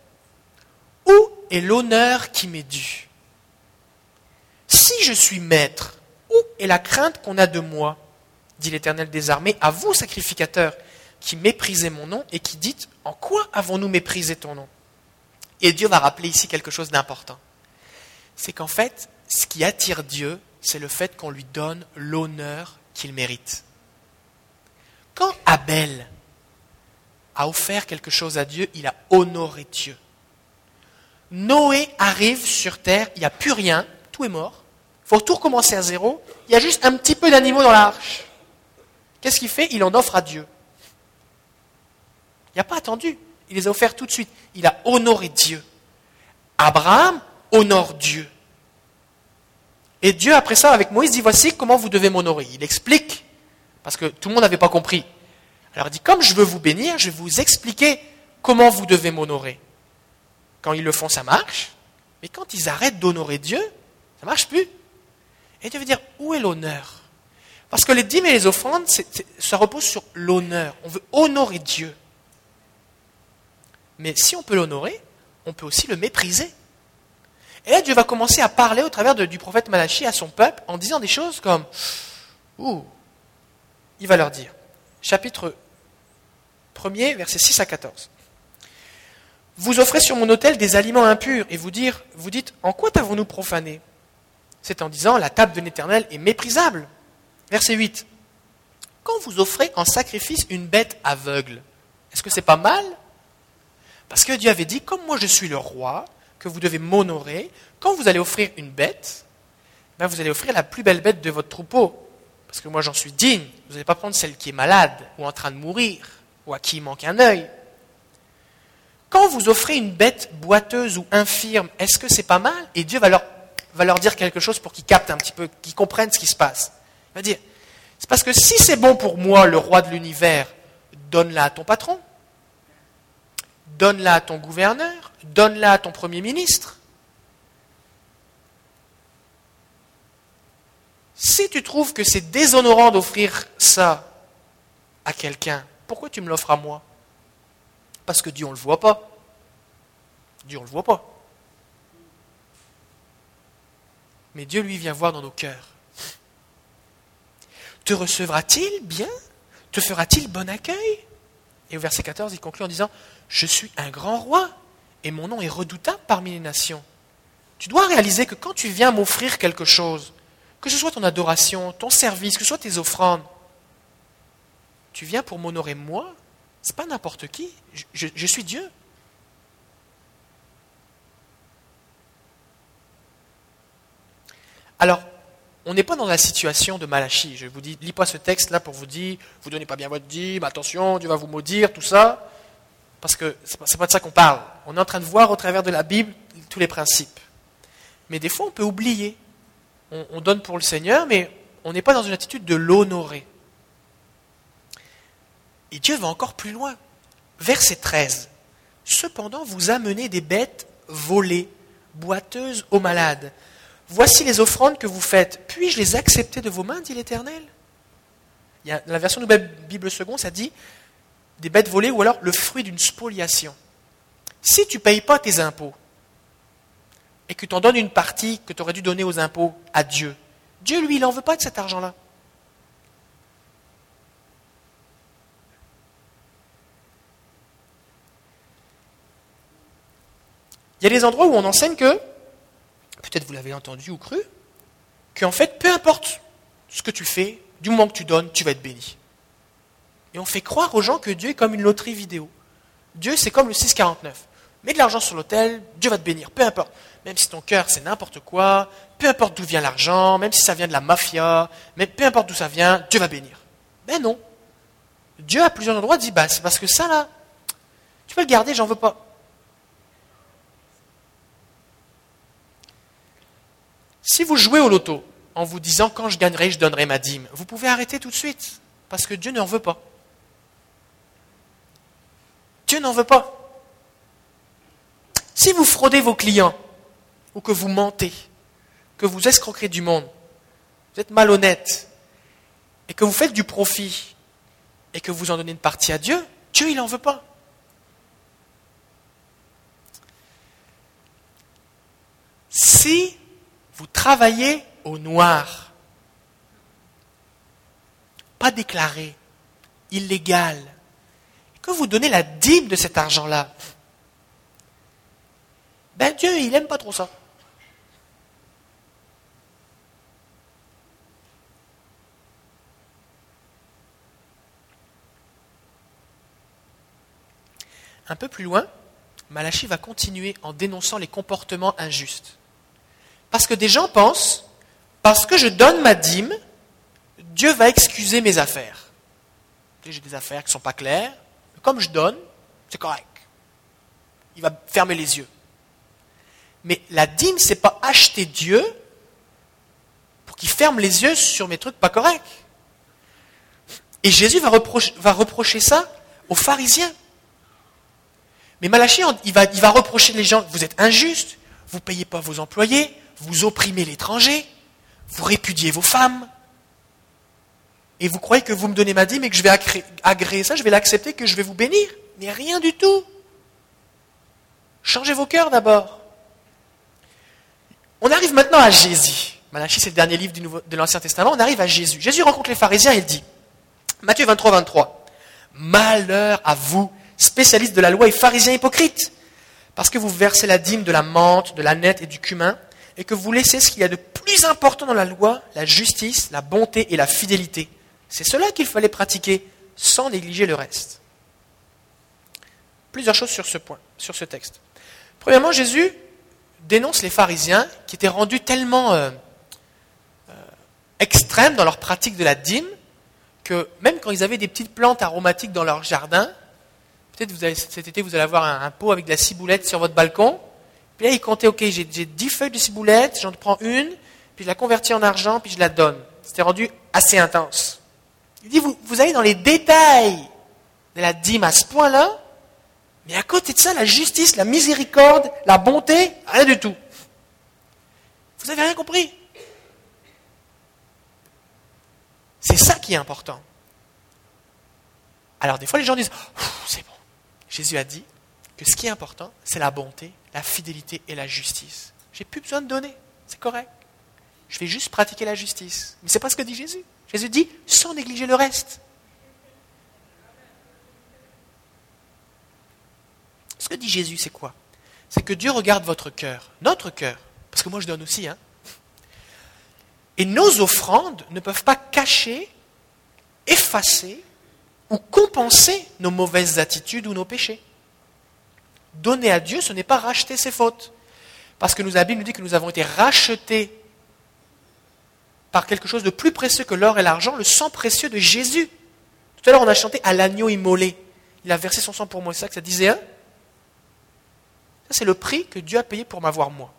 A: où est l'honneur qui m'est dû? Si je suis maître, où est la crainte qu'on a de moi? dit l'Éternel des armées, à vous, sacrificateurs, qui méprisez mon nom et qui dites, en quoi avons-nous méprisé ton nom? Et Dieu va rappeler ici quelque chose d'important. C'est qu'en fait, ce qui attire Dieu, c'est le fait qu'on lui donne l'honneur qu'il mérite. Quand Abel a offert quelque chose à Dieu, il a honoré Dieu. Noé arrive sur terre, il n'y a plus rien, tout est mort. Il faut tout recommencer à zéro. Il y a juste un petit peu d'animaux dans l'arche. Qu'est-ce qu'il fait? Il en offre à Dieu. Il n'a pas attendu. Il les a offerts tout de suite. Il a honoré Dieu. Abraham honore Dieu. Et Dieu, après ça, avec Moïse, dit voici comment vous devez m'honorer. Il explique, parce que tout le monde n'avait pas compris. Alors il dit, comme je veux vous bénir, je vais vous expliquer comment vous devez m'honorer. Quand ils le font, ça marche. Mais quand ils arrêtent d'honorer Dieu, ça ne marche plus. Et Dieu veut dire, où est l'honneur? Parce que les dîmes et les offrandes, ça repose sur l'honneur. On veut honorer Dieu. Mais si on peut l'honorer, on peut aussi le mépriser. Et là, Dieu va commencer à parler au travers du prophète Malachi à son peuple en disant des choses comme Ouh, il va leur dire, chapitre 1er, versets 6 à 14. Vous offrez sur mon autel des aliments impurs et vous, dire, vous dites En quoi t'avons-nous profané? C'est en disant La table de l'Éternel est méprisable. Verset 8. Quand vous offrez en sacrifice une bête aveugle, est-ce que c'est pas mal? Parce que Dieu avait dit Comme moi je suis le roi, que vous devez m'honorer, quand vous allez offrir une bête, ben vous allez offrir la plus belle bête de votre troupeau. Parce que moi j'en suis digne. Vous n'allez pas prendre celle qui est malade ou en train de mourir ou à qui manque un œil. Quand vous offrez une bête boiteuse ou infirme, est-ce que c'est pas mal? Et Dieu va leur, va leur dire quelque chose pour qu'ils captent un petit peu, qu'ils comprennent ce qui se passe. Il va dire, c'est parce que si c'est bon pour moi, le roi de l'univers, donne-la à ton patron donne-la à ton gouverneur, donne-la à ton premier ministre. Si tu trouves que c'est déshonorant d'offrir ça à quelqu'un, pourquoi tu me l'offres à moi? Parce que Dieu, on ne le voit pas. Dieu, on ne le voit pas. Mais Dieu, lui, vient voir dans nos cœurs. Te recevra-t-il bien? Te fera-t-il bon accueil? Et au verset 14, il conclut en disant je suis un grand roi et mon nom est redoutable parmi les nations. Tu dois réaliser que quand tu viens m'offrir quelque chose, que ce soit ton adoration, ton service, que ce soit tes offrandes, tu viens pour m'honorer moi, c'est pas n'importe qui, je, suis Dieu. Alors, on n'est pas dans la situation de Malachie. Je vous dis, lis pas ce texte-là pour vous dire, vous donnez pas bien votre dîme, attention, Dieu va vous maudire, tout ça parce que ce n'est pas de ça qu'on parle. On est en train de voir au travers de la Bible tous les principes. Mais des fois, on peut oublier. On, donne pour le Seigneur, mais on n'est pas dans une attitude de l'honorer. Et Dieu va encore plus loin. Verset 13. Cependant, vous amenez des bêtes volées, boiteuses aux malades. Voici les offrandes que vous faites. Puis-je les accepter de vos mains, dit l'Éternel? A, la version Nouvelle Bible seconde, ça dit des bêtes volées ou alors le fruit d'une spoliation. Si tu ne payes pas tes impôts et que tu en donnes une partie que tu aurais dû donner aux impôts à Dieu, Dieu, lui, il n'en veut pas de cet argent-là. Il y a des endroits où on enseigne que, peut-être vous l'avez entendu ou cru, qu'en fait, peu importe ce que tu fais, du moment que tu donnes, tu vas être béni. Et on fait croire aux gens que Dieu est comme une loterie vidéo. Dieu, c'est comme le 649. Mets de l'argent sur l'autel, Dieu va te bénir, peu importe. Même si ton cœur, c'est n'importe quoi, peu importe d'où vient l'argent, même si ça vient de la mafia, mais peu importe d'où ça vient, Dieu va bénir. Mais non. Dieu, à plusieurs endroits, dit, bah, c'est parce que ça, là, tu peux le garder, j'en veux pas. Si vous jouez au loto, en vous disant quand je gagnerai, je donnerai ma dîme. Vous pouvez arrêter tout de suite, parce que Dieu n'en veut pas. Dieu n'en veut pas. Si vous fraudez vos clients, ou que vous mentez, que vous escroquez du monde, vous êtes malhonnête, et que vous faites du profit, et que vous en donnez une partie à Dieu, Dieu, il n'en veut pas. Si vous travaillez au noir, pas déclaré, illégal, que vous donnez la dîme de cet argent-là, ben Dieu, il n'aime pas trop ça. Un peu plus loin, Malachi va continuer en dénonçant les comportements injustes. Parce que des gens pensent, parce que je donne ma dîme, Dieu va excuser mes affaires. J'ai des affaires qui ne sont pas claires, mais comme je donne, c'est correct. Il va fermer les yeux. Mais la dîme, c'est pas acheter Dieu pour qu'il ferme les yeux sur mes trucs pas corrects. Et Jésus va reprocher, ça aux pharisiens. Mais Malachie, il va, il va reprocher les gens, vous êtes injustes, vous ne payez pas vos employés, vous opprimez l'étranger, vous répudiez vos femmes, et vous croyez que vous me donnez ma dîme et que je vais agréer ça, je vais l'accepter, que je vais vous bénir. Mais rien du tout. Changez vos cœurs d'abord. On arrive maintenant à Jésus. Malachie, c'est le dernier livre de l'Ancien Testament. On arrive à Jésus. Jésus rencontre les pharisiens et il dit, Matthieu 23, 23, Malheur à vous, spécialiste de la loi et pharisien hypocrite, parce que vous versez la dîme de la menthe, de la nette et du cumin, et que vous laissez ce qu'il y a de plus important dans la loi, la justice, la bonté et la fidélité. C'est cela qu'il fallait pratiquer, sans négliger le reste. Plusieurs choses sur ce point, sur ce texte. Premièrement, Jésus dénonce les pharisiens qui étaient rendus tellement euh, euh, extrêmes dans leur pratique de la dîme que même quand ils avaient des petites plantes aromatiques dans leur jardin, Peut-être cet été, vous allez avoir un, pot avec de la ciboulette sur votre balcon. Puis là, il comptait, OK, j'ai 10 feuilles de ciboulette, j'en prends une, puis je la convertis en argent, puis je la donne. C'était rendu assez intense. Il dit, vous, vous allez dans les détails de la dîme à ce point-là, mais à côté de ça, la justice, la miséricorde, la bonté, rien du tout. Vous n'avez rien compris? C'est ça qui est important. Alors des fois, les gens disent, c'est bon. Jésus a dit ce qui est important, c'est la bonté, la fidélité et la justice. J'ai plus besoin de donner, c'est correct. Je vais juste pratiquer la justice. Mais ce n'est pas ce que dit Jésus. Jésus dit sans négliger le reste. Ce que dit Jésus, c'est quoi? C'est que Dieu regarde votre cœur, notre cœur, parce que moi je donne aussi, hein. Et nos offrandes ne peuvent pas cacher, effacer ou compenser nos mauvaises attitudes ou nos péchés. Donner à Dieu, ce n'est pas racheter ses fautes. Parce que nous, la Bible nous dit que nous avons été rachetés par quelque chose de plus précieux que l'or et l'argent, le sang précieux de Jésus. Tout à l'heure, on a chanté à l'agneau immolé. Il a versé son sang pour moi. C'est ça que ça disait, hein? Ça, c'est le prix que Dieu a payé pour m'avoir moi.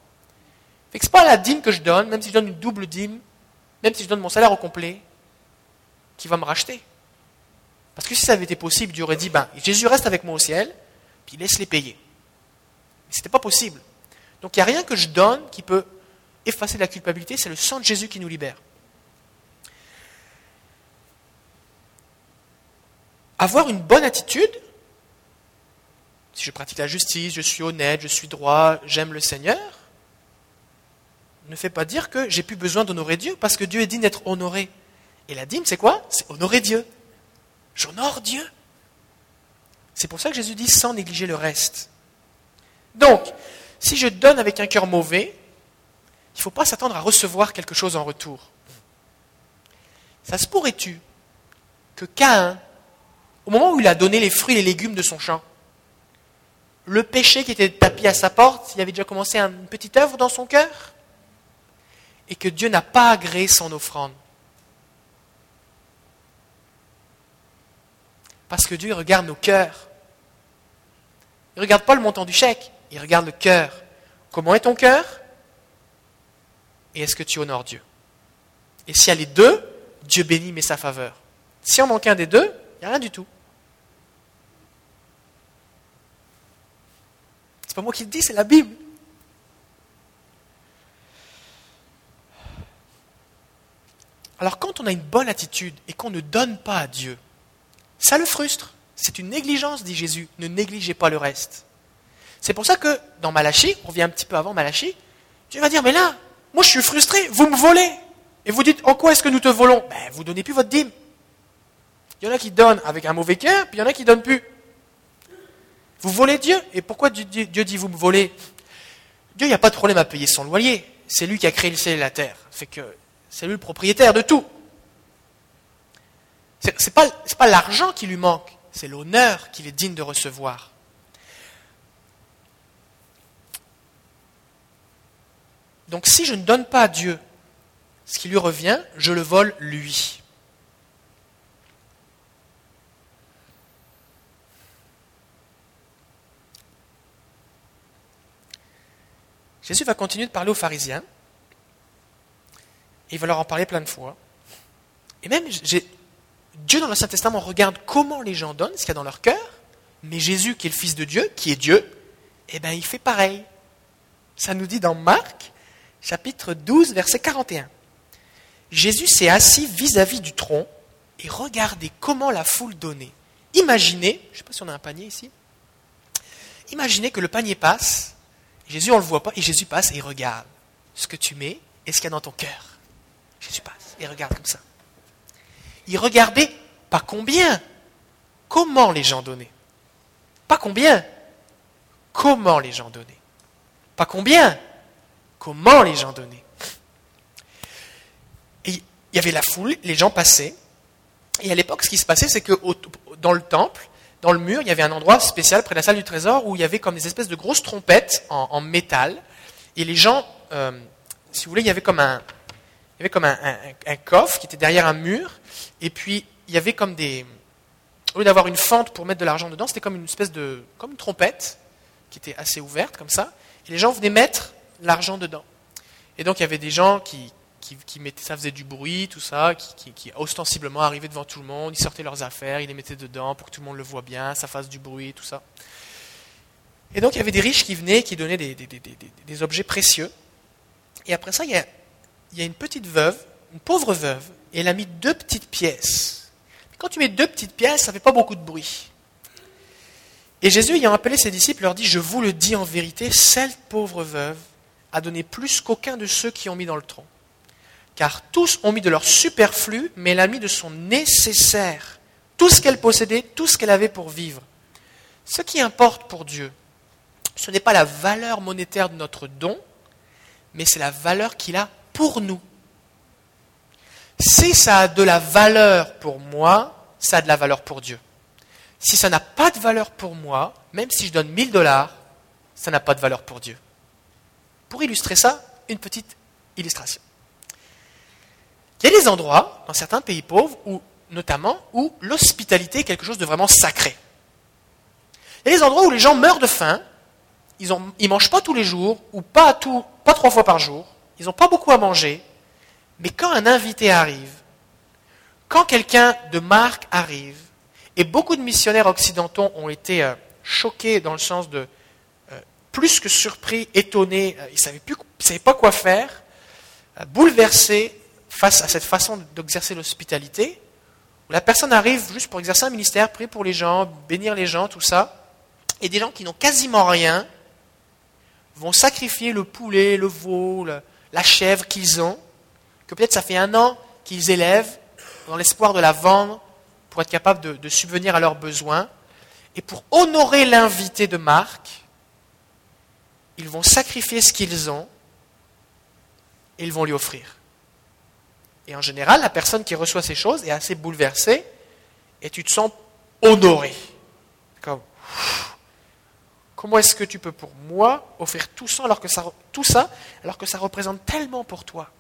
A: Ce n'est pas la dîme que je donne, même si je donne une double dîme, même si je donne mon salaire au complet, qui va me racheter. Parce que si ça avait été possible, Dieu aurait dit, ben, Jésus reste avec moi au ciel, puis laisse les payer. N'était pas possible. Donc il n'y a rien que je donne qui peut effacer la culpabilité, c'est le sang de Jésus qui nous libère. Avoir une bonne attitude, si je pratique la justice, je suis honnête, je suis droit, j'aime le Seigneur, ne fait pas dire que j'ai plus besoin d'honorer Dieu, parce que Dieu est digne d'être honoré. Et la dîme, c'est quoi? C'est honorer Dieu. J'honore Dieu. C'est pour ça que Jésus dit sans négliger le reste. Donc, si je donne avec un cœur mauvais, il ne faut pas s'attendre à recevoir quelque chose en retour. Ça se pourrait-tu que Caïn, au moment où il a donné les fruits et les légumes de son champ, le péché qui était tapis à sa porte, il avait déjà commencé une petite œuvre dans son cœur, et que Dieu n'a pas agréé son offrande. Parce que Dieu regarde nos cœurs. Il ne regarde pas le montant du chèque, il regarde le cœur. Comment est ton cœur? Et est-ce que tu honores Dieu? Et s'il y a les deux, Dieu bénit, met sa faveur. Si on manque un des deux, il n'y a rien du tout. C'est pas moi qui le dis, c'est la Bible. Alors quand on a une bonne attitude et qu'on ne donne pas à Dieu, ça le frustre. C'est une négligence, dit Jésus. Ne négligez pas le reste. C'est pour ça que dans Malachie, on revient un petit peu avant Malachie, Dieu va dire, mais là, moi je suis frustré, vous me volez. Et vous dites, en quoi est-ce que nous te volons? Ben, Vous donnez plus votre dîme. Il y en a qui donnent avec un mauvais cœur, puis il y en a qui donnent plus. Vous volez Dieu? Et pourquoi Dieu dit vous me volez? Dieu, il a pas de problème à payer son loyer. C'est lui qui a créé le ciel et la terre. Que c'est lui le propriétaire de tout. Ce n'est pas l'argent qui lui manque, c'est l'honneur qu'il est digne de recevoir. Donc si je ne donne pas à Dieu ce qui lui revient, je le vole lui. Jésus va continuer de parler aux pharisiens. Et il va leur en parler plein de fois. Et même, Dieu dans l'Ancien Testament regarde comment les gens donnent, ce qu'il y a dans leur cœur. Mais Jésus, qui est le Fils de Dieu, qui est Dieu, eh bien, il fait pareil. Ça nous dit dans Marc, chapitre 12, verset 41. Jésus s'est assis vis-à-vis du tronc et regardez comment la foule donnait. Imaginez, je ne sais pas si on a un panier ici, imaginez que le panier passe Jésus, on ne le voit pas, et Jésus passe et regarde ce que tu mets et ce qu'il y a dans ton cœur. Jésus passe et regarde comme ça. Il regardait pas combien, comment les gens donnaient. Pas combien, comment les gens donnaient. Pas combien, comment les gens donnaient. Il y avait la foule, les gens passaient. Et à l'époque, ce qui se passait, c'est que dans le temple, dans le mur, il y avait un endroit spécial près de la salle du trésor où il y avait comme des espèces de grosses trompettes en, métal. Et les gens, euh, si vous voulez, il y avait comme un, il y avait comme un, coffre qui était derrière un mur. Et puis, il y avait comme des. Au lieu d'avoir une fente pour mettre de l'argent dedans, c'était comme une espèce de. comme une trompette qui était assez ouverte, comme ça. Et les gens venaient mettre l'argent dedans. Et donc, il y avait des gens qui, qui, ça faisait du bruit, tout ça, qui, ostensiblement arrivaient devant tout le monde, ils sortaient leurs affaires, ils les mettaient dedans pour que tout le monde le voit bien, ça fasse du bruit, tout ça. Et donc il y avait des riches qui venaient, qui donnaient des, objets précieux. Et après ça, il y, a, il y, a, une petite veuve, une pauvre veuve, et elle a mis deux petites pièces. Quand tu mets deux petites pièces, ça ne fait pas beaucoup de bruit. Et Jésus, ayant appelé ses disciples, leur dit, je vous le dis en vérité, cette pauvre veuve a donné plus qu'aucun de ceux qui ont mis dans le tronc car tous ont mis de leur superflu, mais elle a mis de son nécessaire, tout ce qu'elle possédait, tout ce qu'elle avait pour vivre. Ce qui importe pour Dieu, ce n'est pas la valeur monétaire de notre don, mais c'est la valeur qu'il a pour nous. Si ça a de la valeur pour moi, ça a de la valeur pour Dieu. Si ça n'a pas de valeur pour moi, même si je donne 1000 dollars, ça n'a pas de valeur pour Dieu. Pour illustrer ça, une petite illustration. Il y a des endroits, dans certains pays pauvres, notamment, où l'hospitalité est quelque chose de vraiment sacré. Il y a des endroits où les gens meurent de faim, ils ne mangent pas tous les jours, ou pas, pas trois fois par jour, ils n'ont pas beaucoup à manger, mais quand un invité arrive, quand quelqu'un de marque arrive, et beaucoup de missionnaires occidentaux ont été euh, choqués dans le sens de plus que surpris, étonnés, euh, ils ne savaient pas quoi faire, bouleversés, face à cette façon d'exercer l'hospitalité, où la personne arrive juste pour exercer un ministère, prier pour les gens, bénir les gens, tout ça, et des gens qui n'ont quasiment rien vont sacrifier le poulet, le veau, la chèvre qu'ils ont, que peut-être ça fait un an qu'ils élèvent, dans l'espoir de la vendre pour être capable de, de subvenir à leurs besoins. Et pour honorer l'invité de Marc, ils vont sacrifier ce qu'ils ont et ils vont lui offrir. Et en général, la personne qui reçoit ces choses est assez bouleversée et tu te sens honoré. Comme, comment est-ce que tu peux pour moi offrir tout ça alors que ça, tout ça, alors que ça représente tellement pour toi?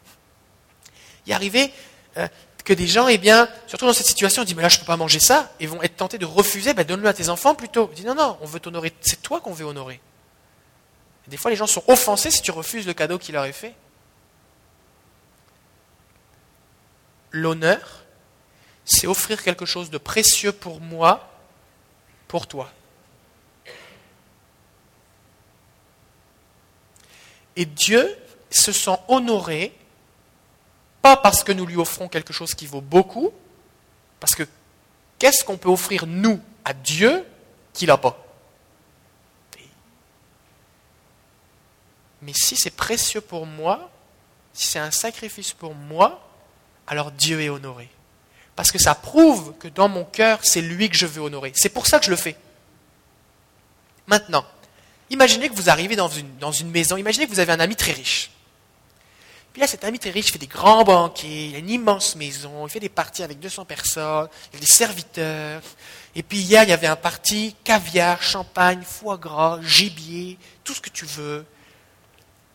A: Il est arrivé euh, que des gens, eh bien, surtout dans cette situation, disent mais là je ne peux pas manger ça, et vont être tentés de refuser, ben, donne-le à tes enfants plutôt. Disent non, non, on veut t'honorer, c'est toi qu'on veut honorer. Des fois les gens sont offensés si tu refuses le cadeau qu'il leur est fait. l'honneur, c'est offrir quelque chose de précieux pour moi, pour toi. Et Dieu se sent honoré, pas parce que nous lui offrons quelque chose qui vaut beaucoup, parce que qu'est-ce qu'on peut offrir nous à Dieu qu'il n'a pas? Mais si c'est précieux pour moi, si c'est un sacrifice pour moi, alors Dieu est honoré. Parce que ça prouve que dans mon cœur, c'est lui que je veux honorer. C'est pour ça que je le fais. Maintenant, imaginez que vous arrivez dans une, maison, imaginez que vous avez un ami très riche. Puis là, cet ami très riche fait des grands banquets, il a une immense maison, il fait des parties avec 200 personnes, il a des serviteurs. Et puis hier, il y avait un parti caviar, champagne, foie gras, gibier, tout ce que tu veux.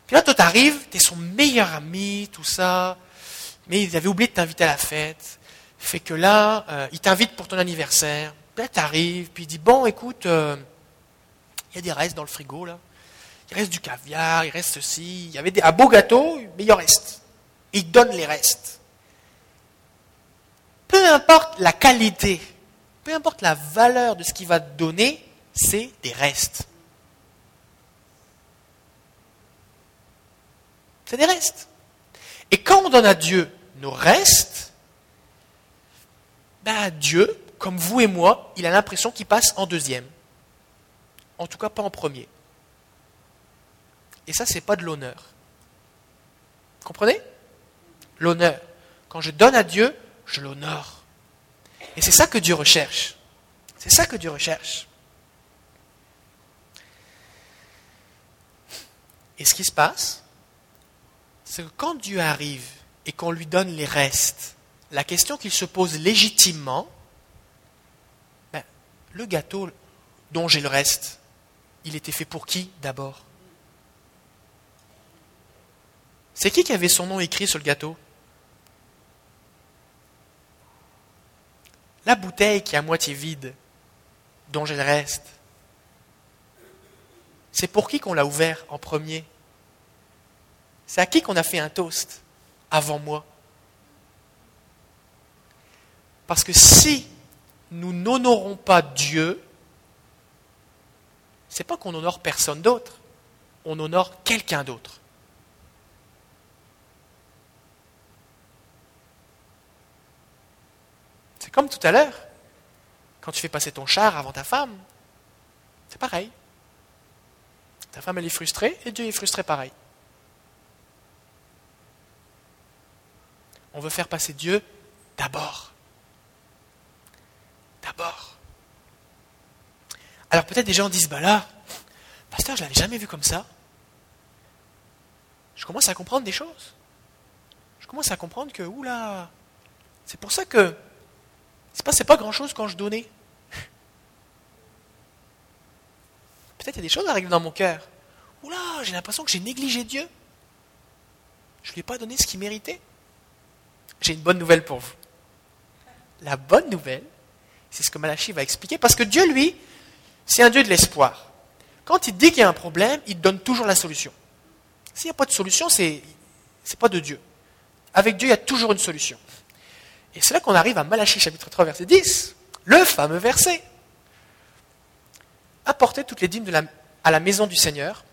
A: Puis là, toi, t'arrives, t'es son meilleur ami, tout ça, mais il avait oublié de t'inviter à la fête. Fait que là, euh, il t'invite pour ton anniversaire. Puis là, t'arrives, puis il dit, bon, écoute, euh, il y a des restes dans le frigo, là. Il reste du caviar, il reste ceci. Il y avait des, un beau gâteau, mais il en reste. Il donne les restes. Peu importe la qualité, peu importe la valeur de ce qu'il va te donner, c'est des restes. C'est des restes. Et quand on donne à Dieu nos restes, ben Dieu, comme vous et moi, il a l'impression qu'il passe en deuxième. En tout cas, pas en premier. Et ça, ce n'est pas de l'honneur. Comprenez? L'honneur. Quand je donne à Dieu, je l'honore. Et c'est ça que Dieu recherche. C'est ça que Dieu recherche. Et ce qui se passe, c'est que quand Dieu arrive et qu'on lui donne les restes, la question qu'il se pose légitimement, ben, le gâteau dont j'ai le reste, il était fait pour qui d'abord? C'est qui qui avait son nom écrit sur le gâteau? La bouteille qui est à moitié vide, dont j'ai le reste, c'est pour qui qu'on l'a ouvert en premier? C'est à qui qu'on a fait un toast avant moi? Parce que si nous n'honorons pas Dieu, c'est pas qu'on honore personne d'autre, on honore quelqu'un d'autre. C'est comme tout à l'heure, quand tu fais passer ton char avant ta femme, c'est pareil. Ta femme, elle est frustrée et Dieu est frustré pareil. On veut faire passer Dieu d'abord. D'abord. Alors peut-être des gens disent, bah là, pasteur, je ne l'avais jamais vu comme ça. Je commence à comprendre des choses. Je commence à comprendre que, oula, c'est pour ça que c'est pas, pas grand-chose quand je donnais. Peut-être il y a des choses à régler dans mon cœur. Oula, j'ai l'impression que j'ai négligé Dieu. Je ne lui ai pas donné ce qu'il méritait j'ai une bonne nouvelle pour vous. La bonne nouvelle, c'est ce que Malachi va expliquer, parce que Dieu, lui, c'est un Dieu de l'espoir. Quand il dit qu'il y a un problème, il donne toujours la solution. S'il n'y a pas de solution, c'est n'est pas de Dieu. Avec Dieu, il y a toujours une solution. Et c'est là qu'on arrive à Malachi chapitre 3, verset 10, le fameux verset. Apportez toutes les dîmes à la maison du Seigneur,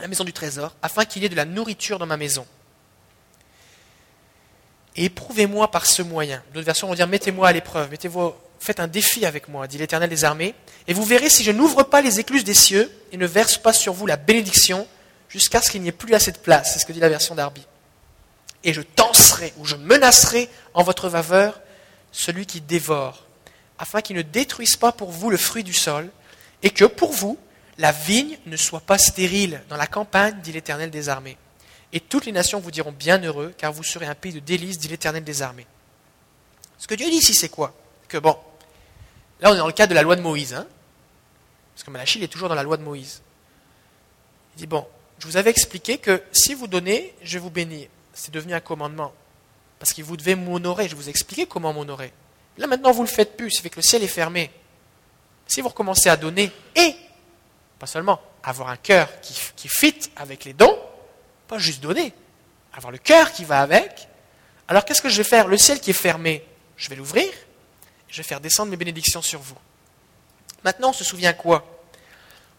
A: la maison du trésor, afin qu'il y ait de la nourriture dans ma maison et éprouvez-moi par ce moyen. D'autres versions vont dire mettez-moi à l'épreuve, mettez-vous, faites un défi avec moi, dit l'Éternel des armées, et vous verrez si je n'ouvre pas les écluses des cieux et ne verse pas sur vous la bénédiction jusqu'à ce qu'il n'y ait plus assez de place. C'est ce que dit la version d'Arby. Et je tenserai ou je menacerai en votre faveur celui qui dévore, afin qu'il ne détruise pas pour vous le fruit du sol, et que pour vous la vigne ne soit pas stérile dans la campagne, dit l'Éternel des armées et toutes les nations vous diront bienheureux, car vous serez un pays de délices, dit l'Éternel des armées. Ce que Dieu dit ici, c'est quoi? Que bon, là on est dans le cadre de la loi de Moïse, hein parce que Malachie est toujours dans la loi de Moïse. Il dit, bon, je vous avais expliqué que si vous donnez, je vais vous bénir. C'est devenu un commandement. Parce que vous devez m'honorer. Je vous ai expliqué comment m'honorer. Là maintenant, vous ne le faites plus. Ça fait que le ciel est fermé. Si vous recommencez à donner et, pas seulement, avoir un cœur qui, qui fit avec les dons, pas juste donner, avoir le cœur qui va avec, Alors qu'est-ce que je vais faire? Le ciel qui est fermé, je vais l'ouvrir, je vais faire descendre mes bénédictions sur vous. Maintenant, on se souvient quoi?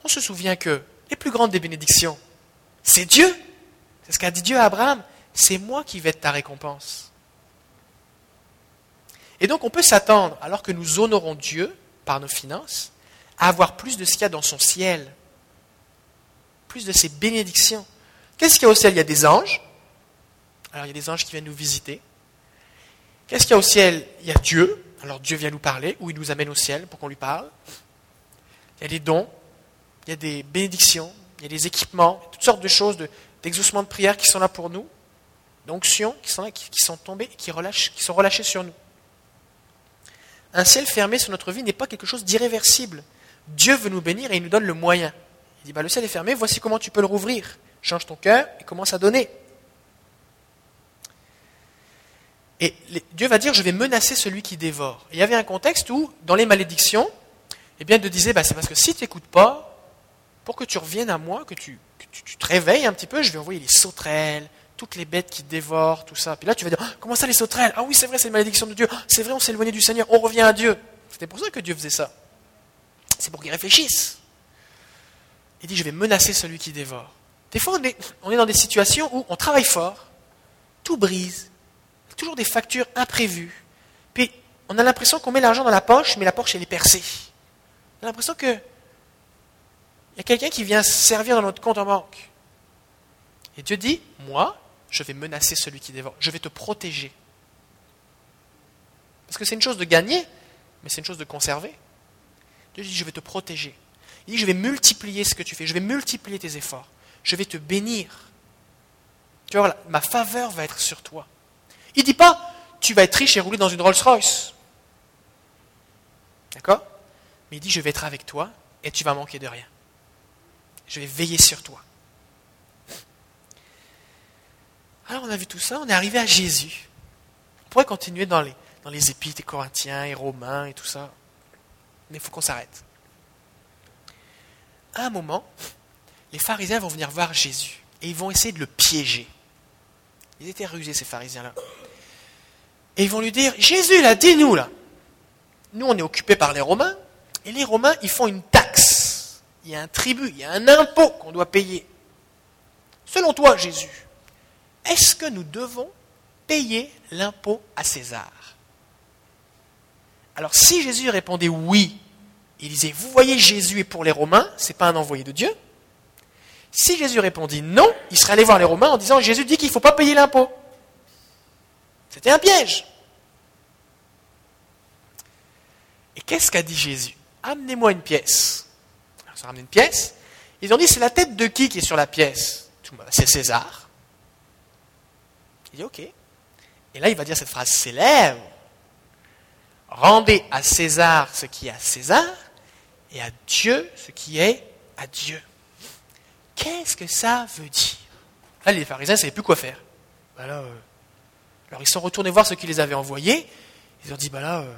A: On se souvient que les plus grandes des bénédictions, c'est Dieu. C'est ce qu'a dit Dieu à Abraham. C'est moi qui vais être ta récompense. Et donc on peut s'attendre, alors que nous honorons Dieu par nos finances, à avoir plus de ce qu'il y a dans son ciel, plus de ses bénédictions. Qu'est-ce qu'il y a au ciel? Il y a des anges. Alors il y a des anges qui viennent nous visiter. Qu'est-ce qu'il y a au ciel? Il y a Dieu. Alors Dieu vient nous parler, ou il nous amène au ciel pour qu'on lui parle. Il y a des dons, il y a des bénédictions, il y a des équipements, toutes sortes de choses, d'exaucement de, prière qui sont là pour nous, d'onctions qui sont là, qui, sont tombées, qui, relâchent, qui sont relâchées sur nous. Un ciel fermé sur notre vie n'est pas quelque chose d'irréversible. Dieu veut nous bénir et il nous donne le moyen. Il dit, bah, le ciel est fermé, voici comment tu peux le rouvrir. Change ton cœur et commence à donner. Et Dieu va dire, je vais menacer celui qui dévore. il y avait un contexte où, dans les malédictions, eh bien, Dieu disait, bah, c'est parce que si tu n'écoutes pas, pour que tu reviennes à moi, que, tu, te réveilles un petit peu, je vais envoyer les sauterelles, toutes les bêtes qui dévorent, tout ça. Puis là, tu vas dire, ah, comment ça les sauterelles? Ah oui, c'est vrai, c'est une malédiction de Dieu. C'est vrai, on s'est éloigné du Seigneur, on revient à Dieu. C'était pour ça que Dieu faisait ça. C'est pour qu'ils réfléchissent. Il dit, je vais menacer celui qui dévore. Des fois, on est, dans des situations où on travaille fort, tout brise, toujours des factures imprévues. Puis, on a l'impression qu'on met l'argent dans la poche, mais la poche, elle est percée. On a l'impression que il y a quelqu'un qui vient servir dans notre compte en banque. Et Dieu dit, moi, je vais menacer celui qui dévore. Je vais te protéger. Parce que c'est une chose de gagner, mais c'est une chose de conserver. Dieu dit, je vais te protéger. Il dit, je vais multiplier ce que tu fais. Je vais multiplier tes efforts. Je vais te bénir. Tu vois, ma faveur va être sur toi. Il ne dit pas, tu vas être riche et rouler dans une Rolls-Royce. D'accord? Mais il dit, je vais être avec toi et tu vas manquer de rien. Je vais veiller sur toi. Alors on a vu tout ça, on est arrivé à Jésus. On pourrait continuer dans les, dans les épîtres corinthiens et romains et tout ça. Mais il faut qu'on s'arrête. À un moment, les pharisiens vont venir voir Jésus et ils vont essayer de le piéger. Ils étaient rusés, ces pharisiens-là. Et ils vont lui dire, Jésus, là, dis-nous, là. Nous, on est occupés par les Romains, et les Romains, ils font une taxe il y a un tribut, il y a un impôt qu'on doit payer. Selon toi, Jésus, est-ce que nous devons payer l'impôt à César? Alors si Jésus répondait oui, il disait, vous voyez, Jésus est pour les Romains, ce n'est pas un envoyé de Dieu. Si Jésus répondit non, il serait allé voir les Romains en disant, Jésus dit qu'il ne faut pas payer l'impôt. C'était un piège. Et qu'est-ce qu'a dit Jésus? Amenez-moi une pièce ils ont ramené une pièce. Ils ont dit, c'est la tête de qui qui est sur la pièce? C'est César. Il dit, ok. Et là, il va dire cette phrase célèbre. Rendez à César ce qui est à César et à Dieu ce qui est à Dieu. Qu'est-ce que ça veut dire? Là, les pharisiens ne savaient plus quoi faire. Ben euh, alors, ils sont retournés voir ceux qui les avaient envoyés. Ils ont dit, ben là, euh,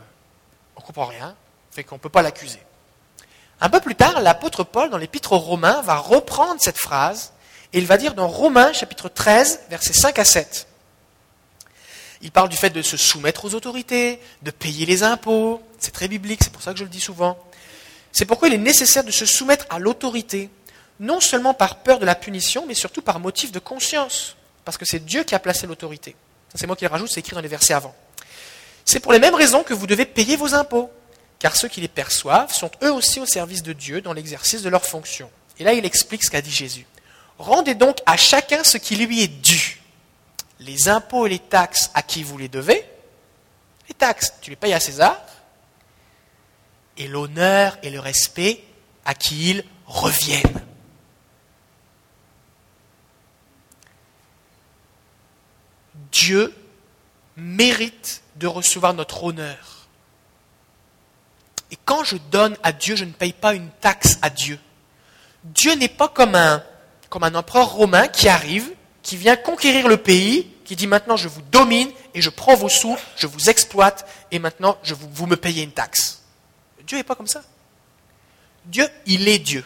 A: on ne comprend rien, fait qu'on ne peut pas l'accuser. Un peu plus tard, l'apôtre Paul, dans l'épître aux Romains, va reprendre cette phrase et il va dire dans Romains chapitre 13, versets 5 à 7. Il parle du fait de se soumettre aux autorités, de payer les impôts. C'est très biblique, c'est pour ça que je le dis souvent. C'est pourquoi il est nécessaire de se soumettre à l'autorité, non seulement par peur de la punition, mais surtout par motif de conscience, parce que c'est Dieu qui a placé l'autorité. C'est moi qui le rajoute, c'est écrit dans les versets avant. C'est pour les mêmes raisons que vous devez payer vos impôts car ceux qui les perçoivent sont eux aussi au service de Dieu dans l'exercice de leurs fonctions. Et là, il explique ce qu'a dit Jésus. Rendez donc à chacun ce qui lui est dû. Les impôts et les taxes à qui vous les devez. Les taxes, tu les payes à César. Et l'honneur et le respect à qui ils reviennent. Dieu mérite de recevoir notre honneur. Et quand je donne à Dieu, je ne paye pas une taxe à Dieu. Dieu n'est pas comme un, empereur romain qui arrive, qui vient conquérir le pays, qui dit maintenant je vous domine et je prends vos sous, je vous exploite et maintenant vous me payez une taxe. Dieu n'est pas comme ça. Dieu, il est Dieu.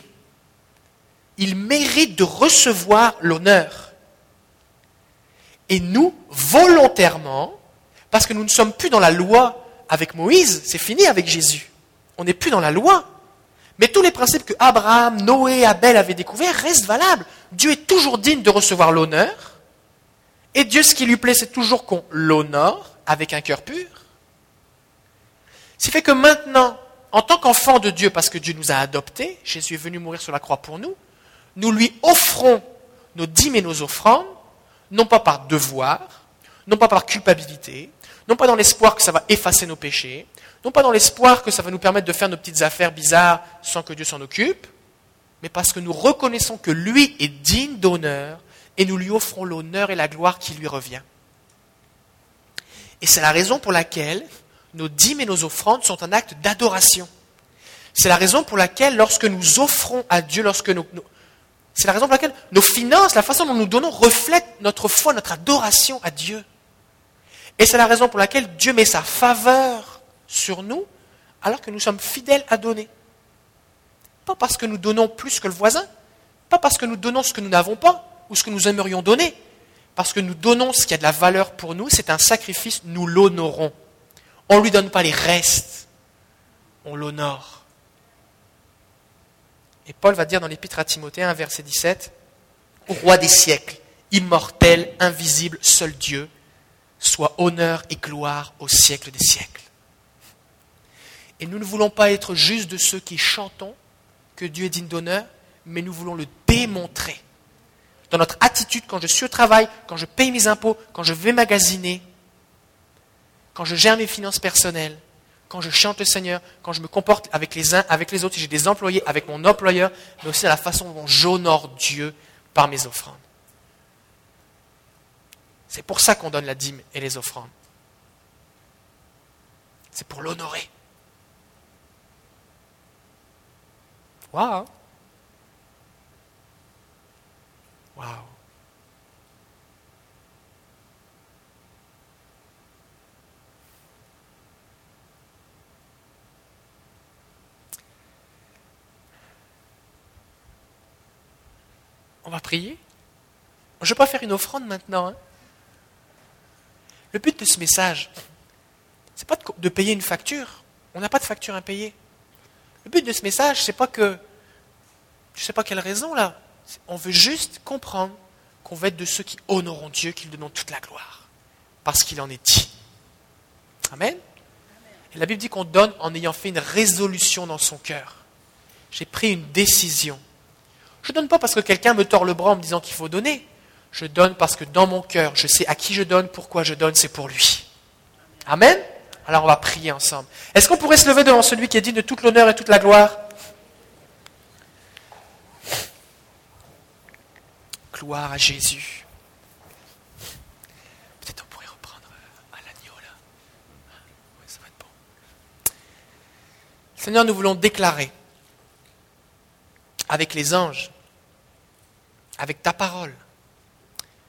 A: Il mérite de recevoir l'honneur. Et nous, volontairement, parce que nous ne sommes plus dans la loi avec Moïse, c'est fini avec Jésus. On n'est plus dans la loi. Mais tous les principes que Abraham, Noé, Abel avaient découverts restent valables. Dieu est toujours digne de recevoir l'honneur. Et Dieu, ce qui lui plaît, c'est toujours qu'on l'honore avec un cœur pur. Ce qui fait que maintenant, en tant qu'enfant de Dieu, parce que Dieu nous a adoptés, Jésus est venu mourir sur la croix pour nous, nous lui offrons nos dîmes et nos offrandes, non pas par devoir, non pas par culpabilité, non pas dans l'espoir que ça va effacer nos péchés, non pas dans l'espoir que ça va nous permettre de faire nos petites affaires bizarres sans que Dieu s'en occupe, mais parce que nous reconnaissons que lui est digne d'honneur et nous lui offrons l'honneur et la gloire qui lui revient. Et c'est la raison pour laquelle nos dîmes et nos offrandes sont un acte d'adoration. C'est la raison pour laquelle lorsque nous offrons à Dieu, lorsque nous, c'est la raison pour laquelle nos finances, la façon dont nous donnons reflète notre foi, notre adoration à Dieu. Et c'est la raison pour laquelle Dieu met sa faveur sur nous alors que nous sommes fidèles à donner. Pas parce que nous donnons plus que le voisin, pas parce que nous donnons ce que nous n'avons pas ou ce que nous aimerions donner, parce que nous donnons ce qui a de la valeur pour nous, c'est un sacrifice, nous l'honorons. On ne lui donne pas les restes, on l'honore. Et Paul va dire dans l'Épître à Timothée 1, verset 17, Au roi des siècles, immortel, invisible, seul Dieu, soit honneur et gloire au siècle des siècles. Et nous ne voulons pas être juste de ceux qui chantons que Dieu est digne d'honneur, mais nous voulons le démontrer. Dans notre attitude, quand je suis au travail, quand je paye mes impôts, quand je vais magasiner, quand je gère mes finances personnelles, quand je chante le Seigneur, quand je me comporte avec les uns, avec les autres, j'ai des employés, avec mon employeur, mais aussi à la façon dont j'honore Dieu par mes offrandes. C'est pour ça qu'on donne la dîme et les offrandes. C'est pour l'honorer. Waouh! Waouh! On va prier. Je ne vais pas faire une offrande maintenant. Hein. Le but de ce message, ce n'est pas de payer une facture. On n'a pas de facture à payer. Le but de ce message, c'est pas que, je ne sais pas quelle raison là, on veut juste comprendre qu'on va être de ceux qui honoront Dieu, qui lui donnent toute la gloire, parce qu'il en est dit. Amen. Et la Bible dit qu'on donne en ayant fait une résolution dans son cœur. J'ai pris une décision. Je ne donne pas parce que quelqu'un me tord le bras en me disant qu'il faut donner. Je donne parce que dans mon cœur, je sais à qui je donne, pourquoi je donne, c'est pour lui. Amen. Alors on va prier ensemble. Est-ce qu'on pourrait se lever devant celui qui est dit de toute l'honneur et toute la gloire? Gloire à Jésus. Seigneur, nous voulons déclarer avec les anges, avec ta parole,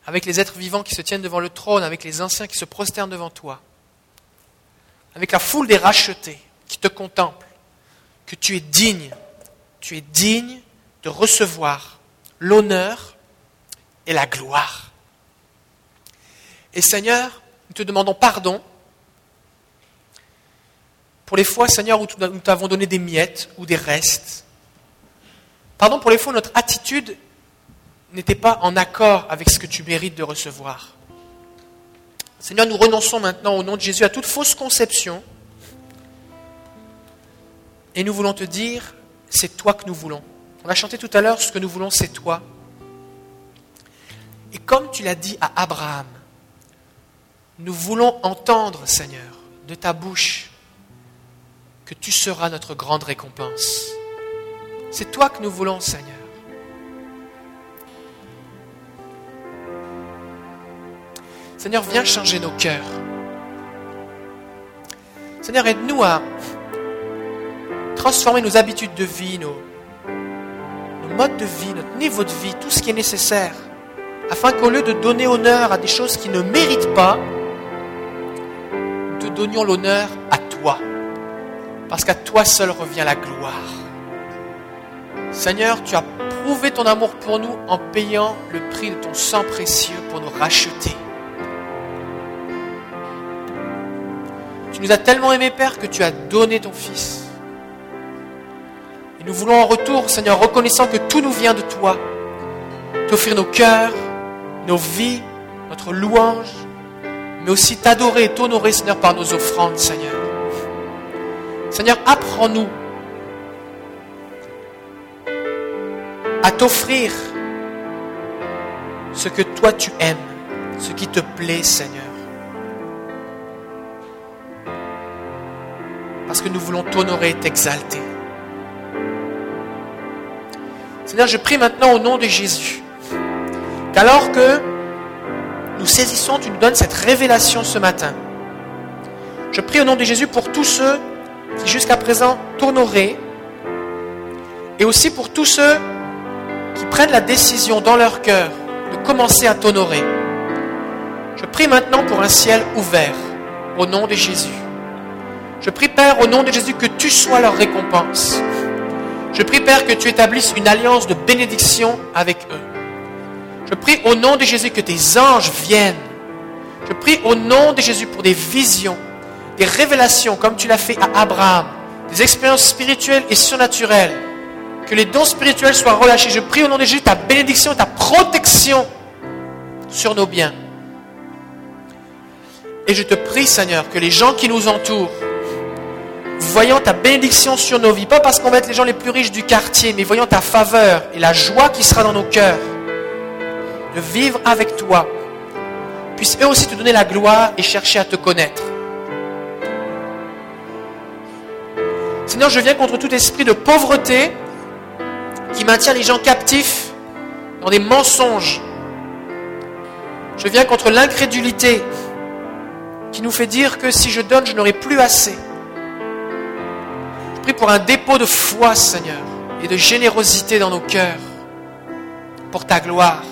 A: avec les êtres vivants qui se tiennent devant le trône, avec les anciens qui se prosternent devant toi, avec la foule des rachetés qui te contemplent, que tu es digne, tu es digne de recevoir l'honneur et la gloire. Et Seigneur, nous te demandons pardon pour les fois, Seigneur, où nous t'avons donné des miettes ou des restes. Pardon pour les fois notre attitude n'était pas en accord avec ce que tu mérites de recevoir. Seigneur, nous renonçons maintenant au nom de Jésus à toute fausse conception. Et nous voulons te dire, c'est toi que nous voulons. On a chanté tout à l'heure, ce que nous voulons, c'est toi. Et comme tu l'as dit à Abraham, nous voulons entendre, Seigneur, de ta bouche, que tu seras notre grande récompense. C'est toi que nous voulons, Seigneur. Seigneur, viens changer nos cœurs. Seigneur, aide-nous à transformer nos habitudes de vie, nos, modes de vie, notre niveau de vie, tout ce qui est nécessaire, afin qu'au lieu de donner honneur à des choses qui ne méritent pas, nous te donnions l'honneur à toi, parce qu'à toi seul revient la gloire. Seigneur, tu as prouvé ton amour pour nous en payant le prix de ton sang précieux pour nous racheter. Tu nous as tellement aimés, Père, que tu as donné ton Fils. Et nous voulons en retour, Seigneur, reconnaissant que tout nous vient de toi, t'offrir nos cœurs, nos vies, notre louange, mais aussi t'adorer et t'honorer, Seigneur, par nos offrandes, Seigneur. Seigneur, apprends-nous à t'offrir ce que toi tu aimes, ce qui te plaît, Seigneur. Parce que nous voulons t'honorer t'exalter. Seigneur, je prie maintenant au nom de Jésus qu'alors que nous saisissons, tu nous donnes cette révélation ce matin. Je prie au nom de Jésus pour tous ceux qui jusqu'à présent t'honoraient et aussi pour tous ceux qui prennent la décision dans leur cœur de commencer à t'honorer. Je prie maintenant pour un ciel ouvert au nom de Jésus. Je prie Père au nom de Jésus que tu sois leur récompense. Je prie Père que tu établisses une alliance de bénédiction avec eux. Je prie au nom de Jésus que tes anges viennent. Je prie au nom de Jésus pour des visions, des révélations comme tu l'as fait à Abraham, des expériences spirituelles et surnaturelles. Que les dons spirituels soient relâchés. Je prie au nom de Jésus ta bénédiction et ta protection sur nos biens. Et je te prie, Seigneur, que les gens qui nous entourent, voyant ta bénédiction sur nos vies, pas parce qu'on va être les gens les plus riches du quartier, mais voyant ta faveur et la joie qui sera dans nos cœurs, de vivre avec toi, puissent eux aussi te donner la gloire et chercher à te connaître. Seigneur, je viens contre tout esprit de pauvreté qui maintient les gens captifs dans des mensonges. Je viens contre l'incrédulité qui nous fait dire que si je donne, je n'aurai plus assez. Je prie pour un dépôt de foi, Seigneur, et de générosité dans nos cœurs, pour ta gloire.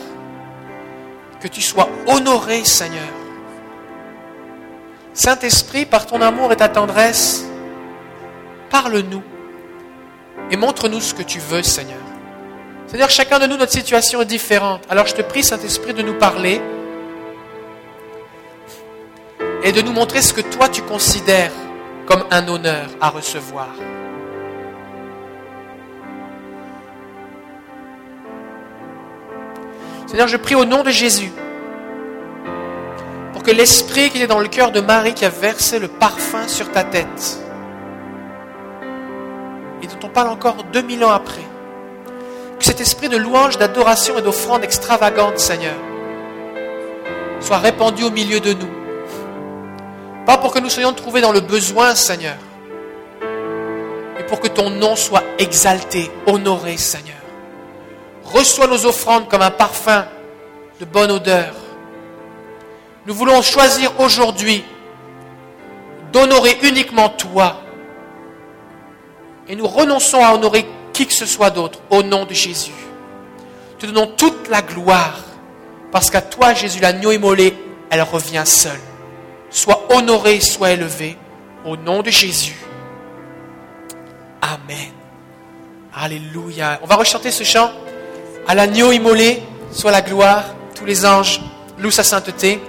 A: Que tu sois honoré, Seigneur. Saint-Esprit, par ton amour et ta tendresse, parle-nous et montre-nous ce que tu veux, Seigneur. C'est-à-dire, chacun de nous, notre situation est différente. Alors je te prie, Saint-Esprit, de nous parler et de nous montrer ce que toi tu considères comme un honneur à recevoir. Seigneur, je prie au nom de Jésus pour que l'esprit qui est dans le cœur de Marie qui a versé le parfum sur ta tête et dont on parle encore 2000 ans après, que cet esprit de louange, d'adoration et d'offrande extravagante, Seigneur, soit répandu au milieu de nous. Pas pour que nous soyons trouvés dans le besoin, Seigneur, mais pour que ton nom soit exalté, honoré, Seigneur. Reçois nos offrandes comme un parfum de bonne odeur. Nous voulons choisir aujourd'hui d'honorer uniquement toi. Et nous renonçons à honorer qui que ce soit d'autre au nom de Jésus. Te donnons toute la gloire parce qu'à toi, Jésus, l'agneau immolé, elle revient seule. Sois honoré, sois élevé au nom de Jésus. Amen. Alléluia. On va rechanter ce chant. À l'agneau immolé soit la gloire, tous les anges louent sa sainteté.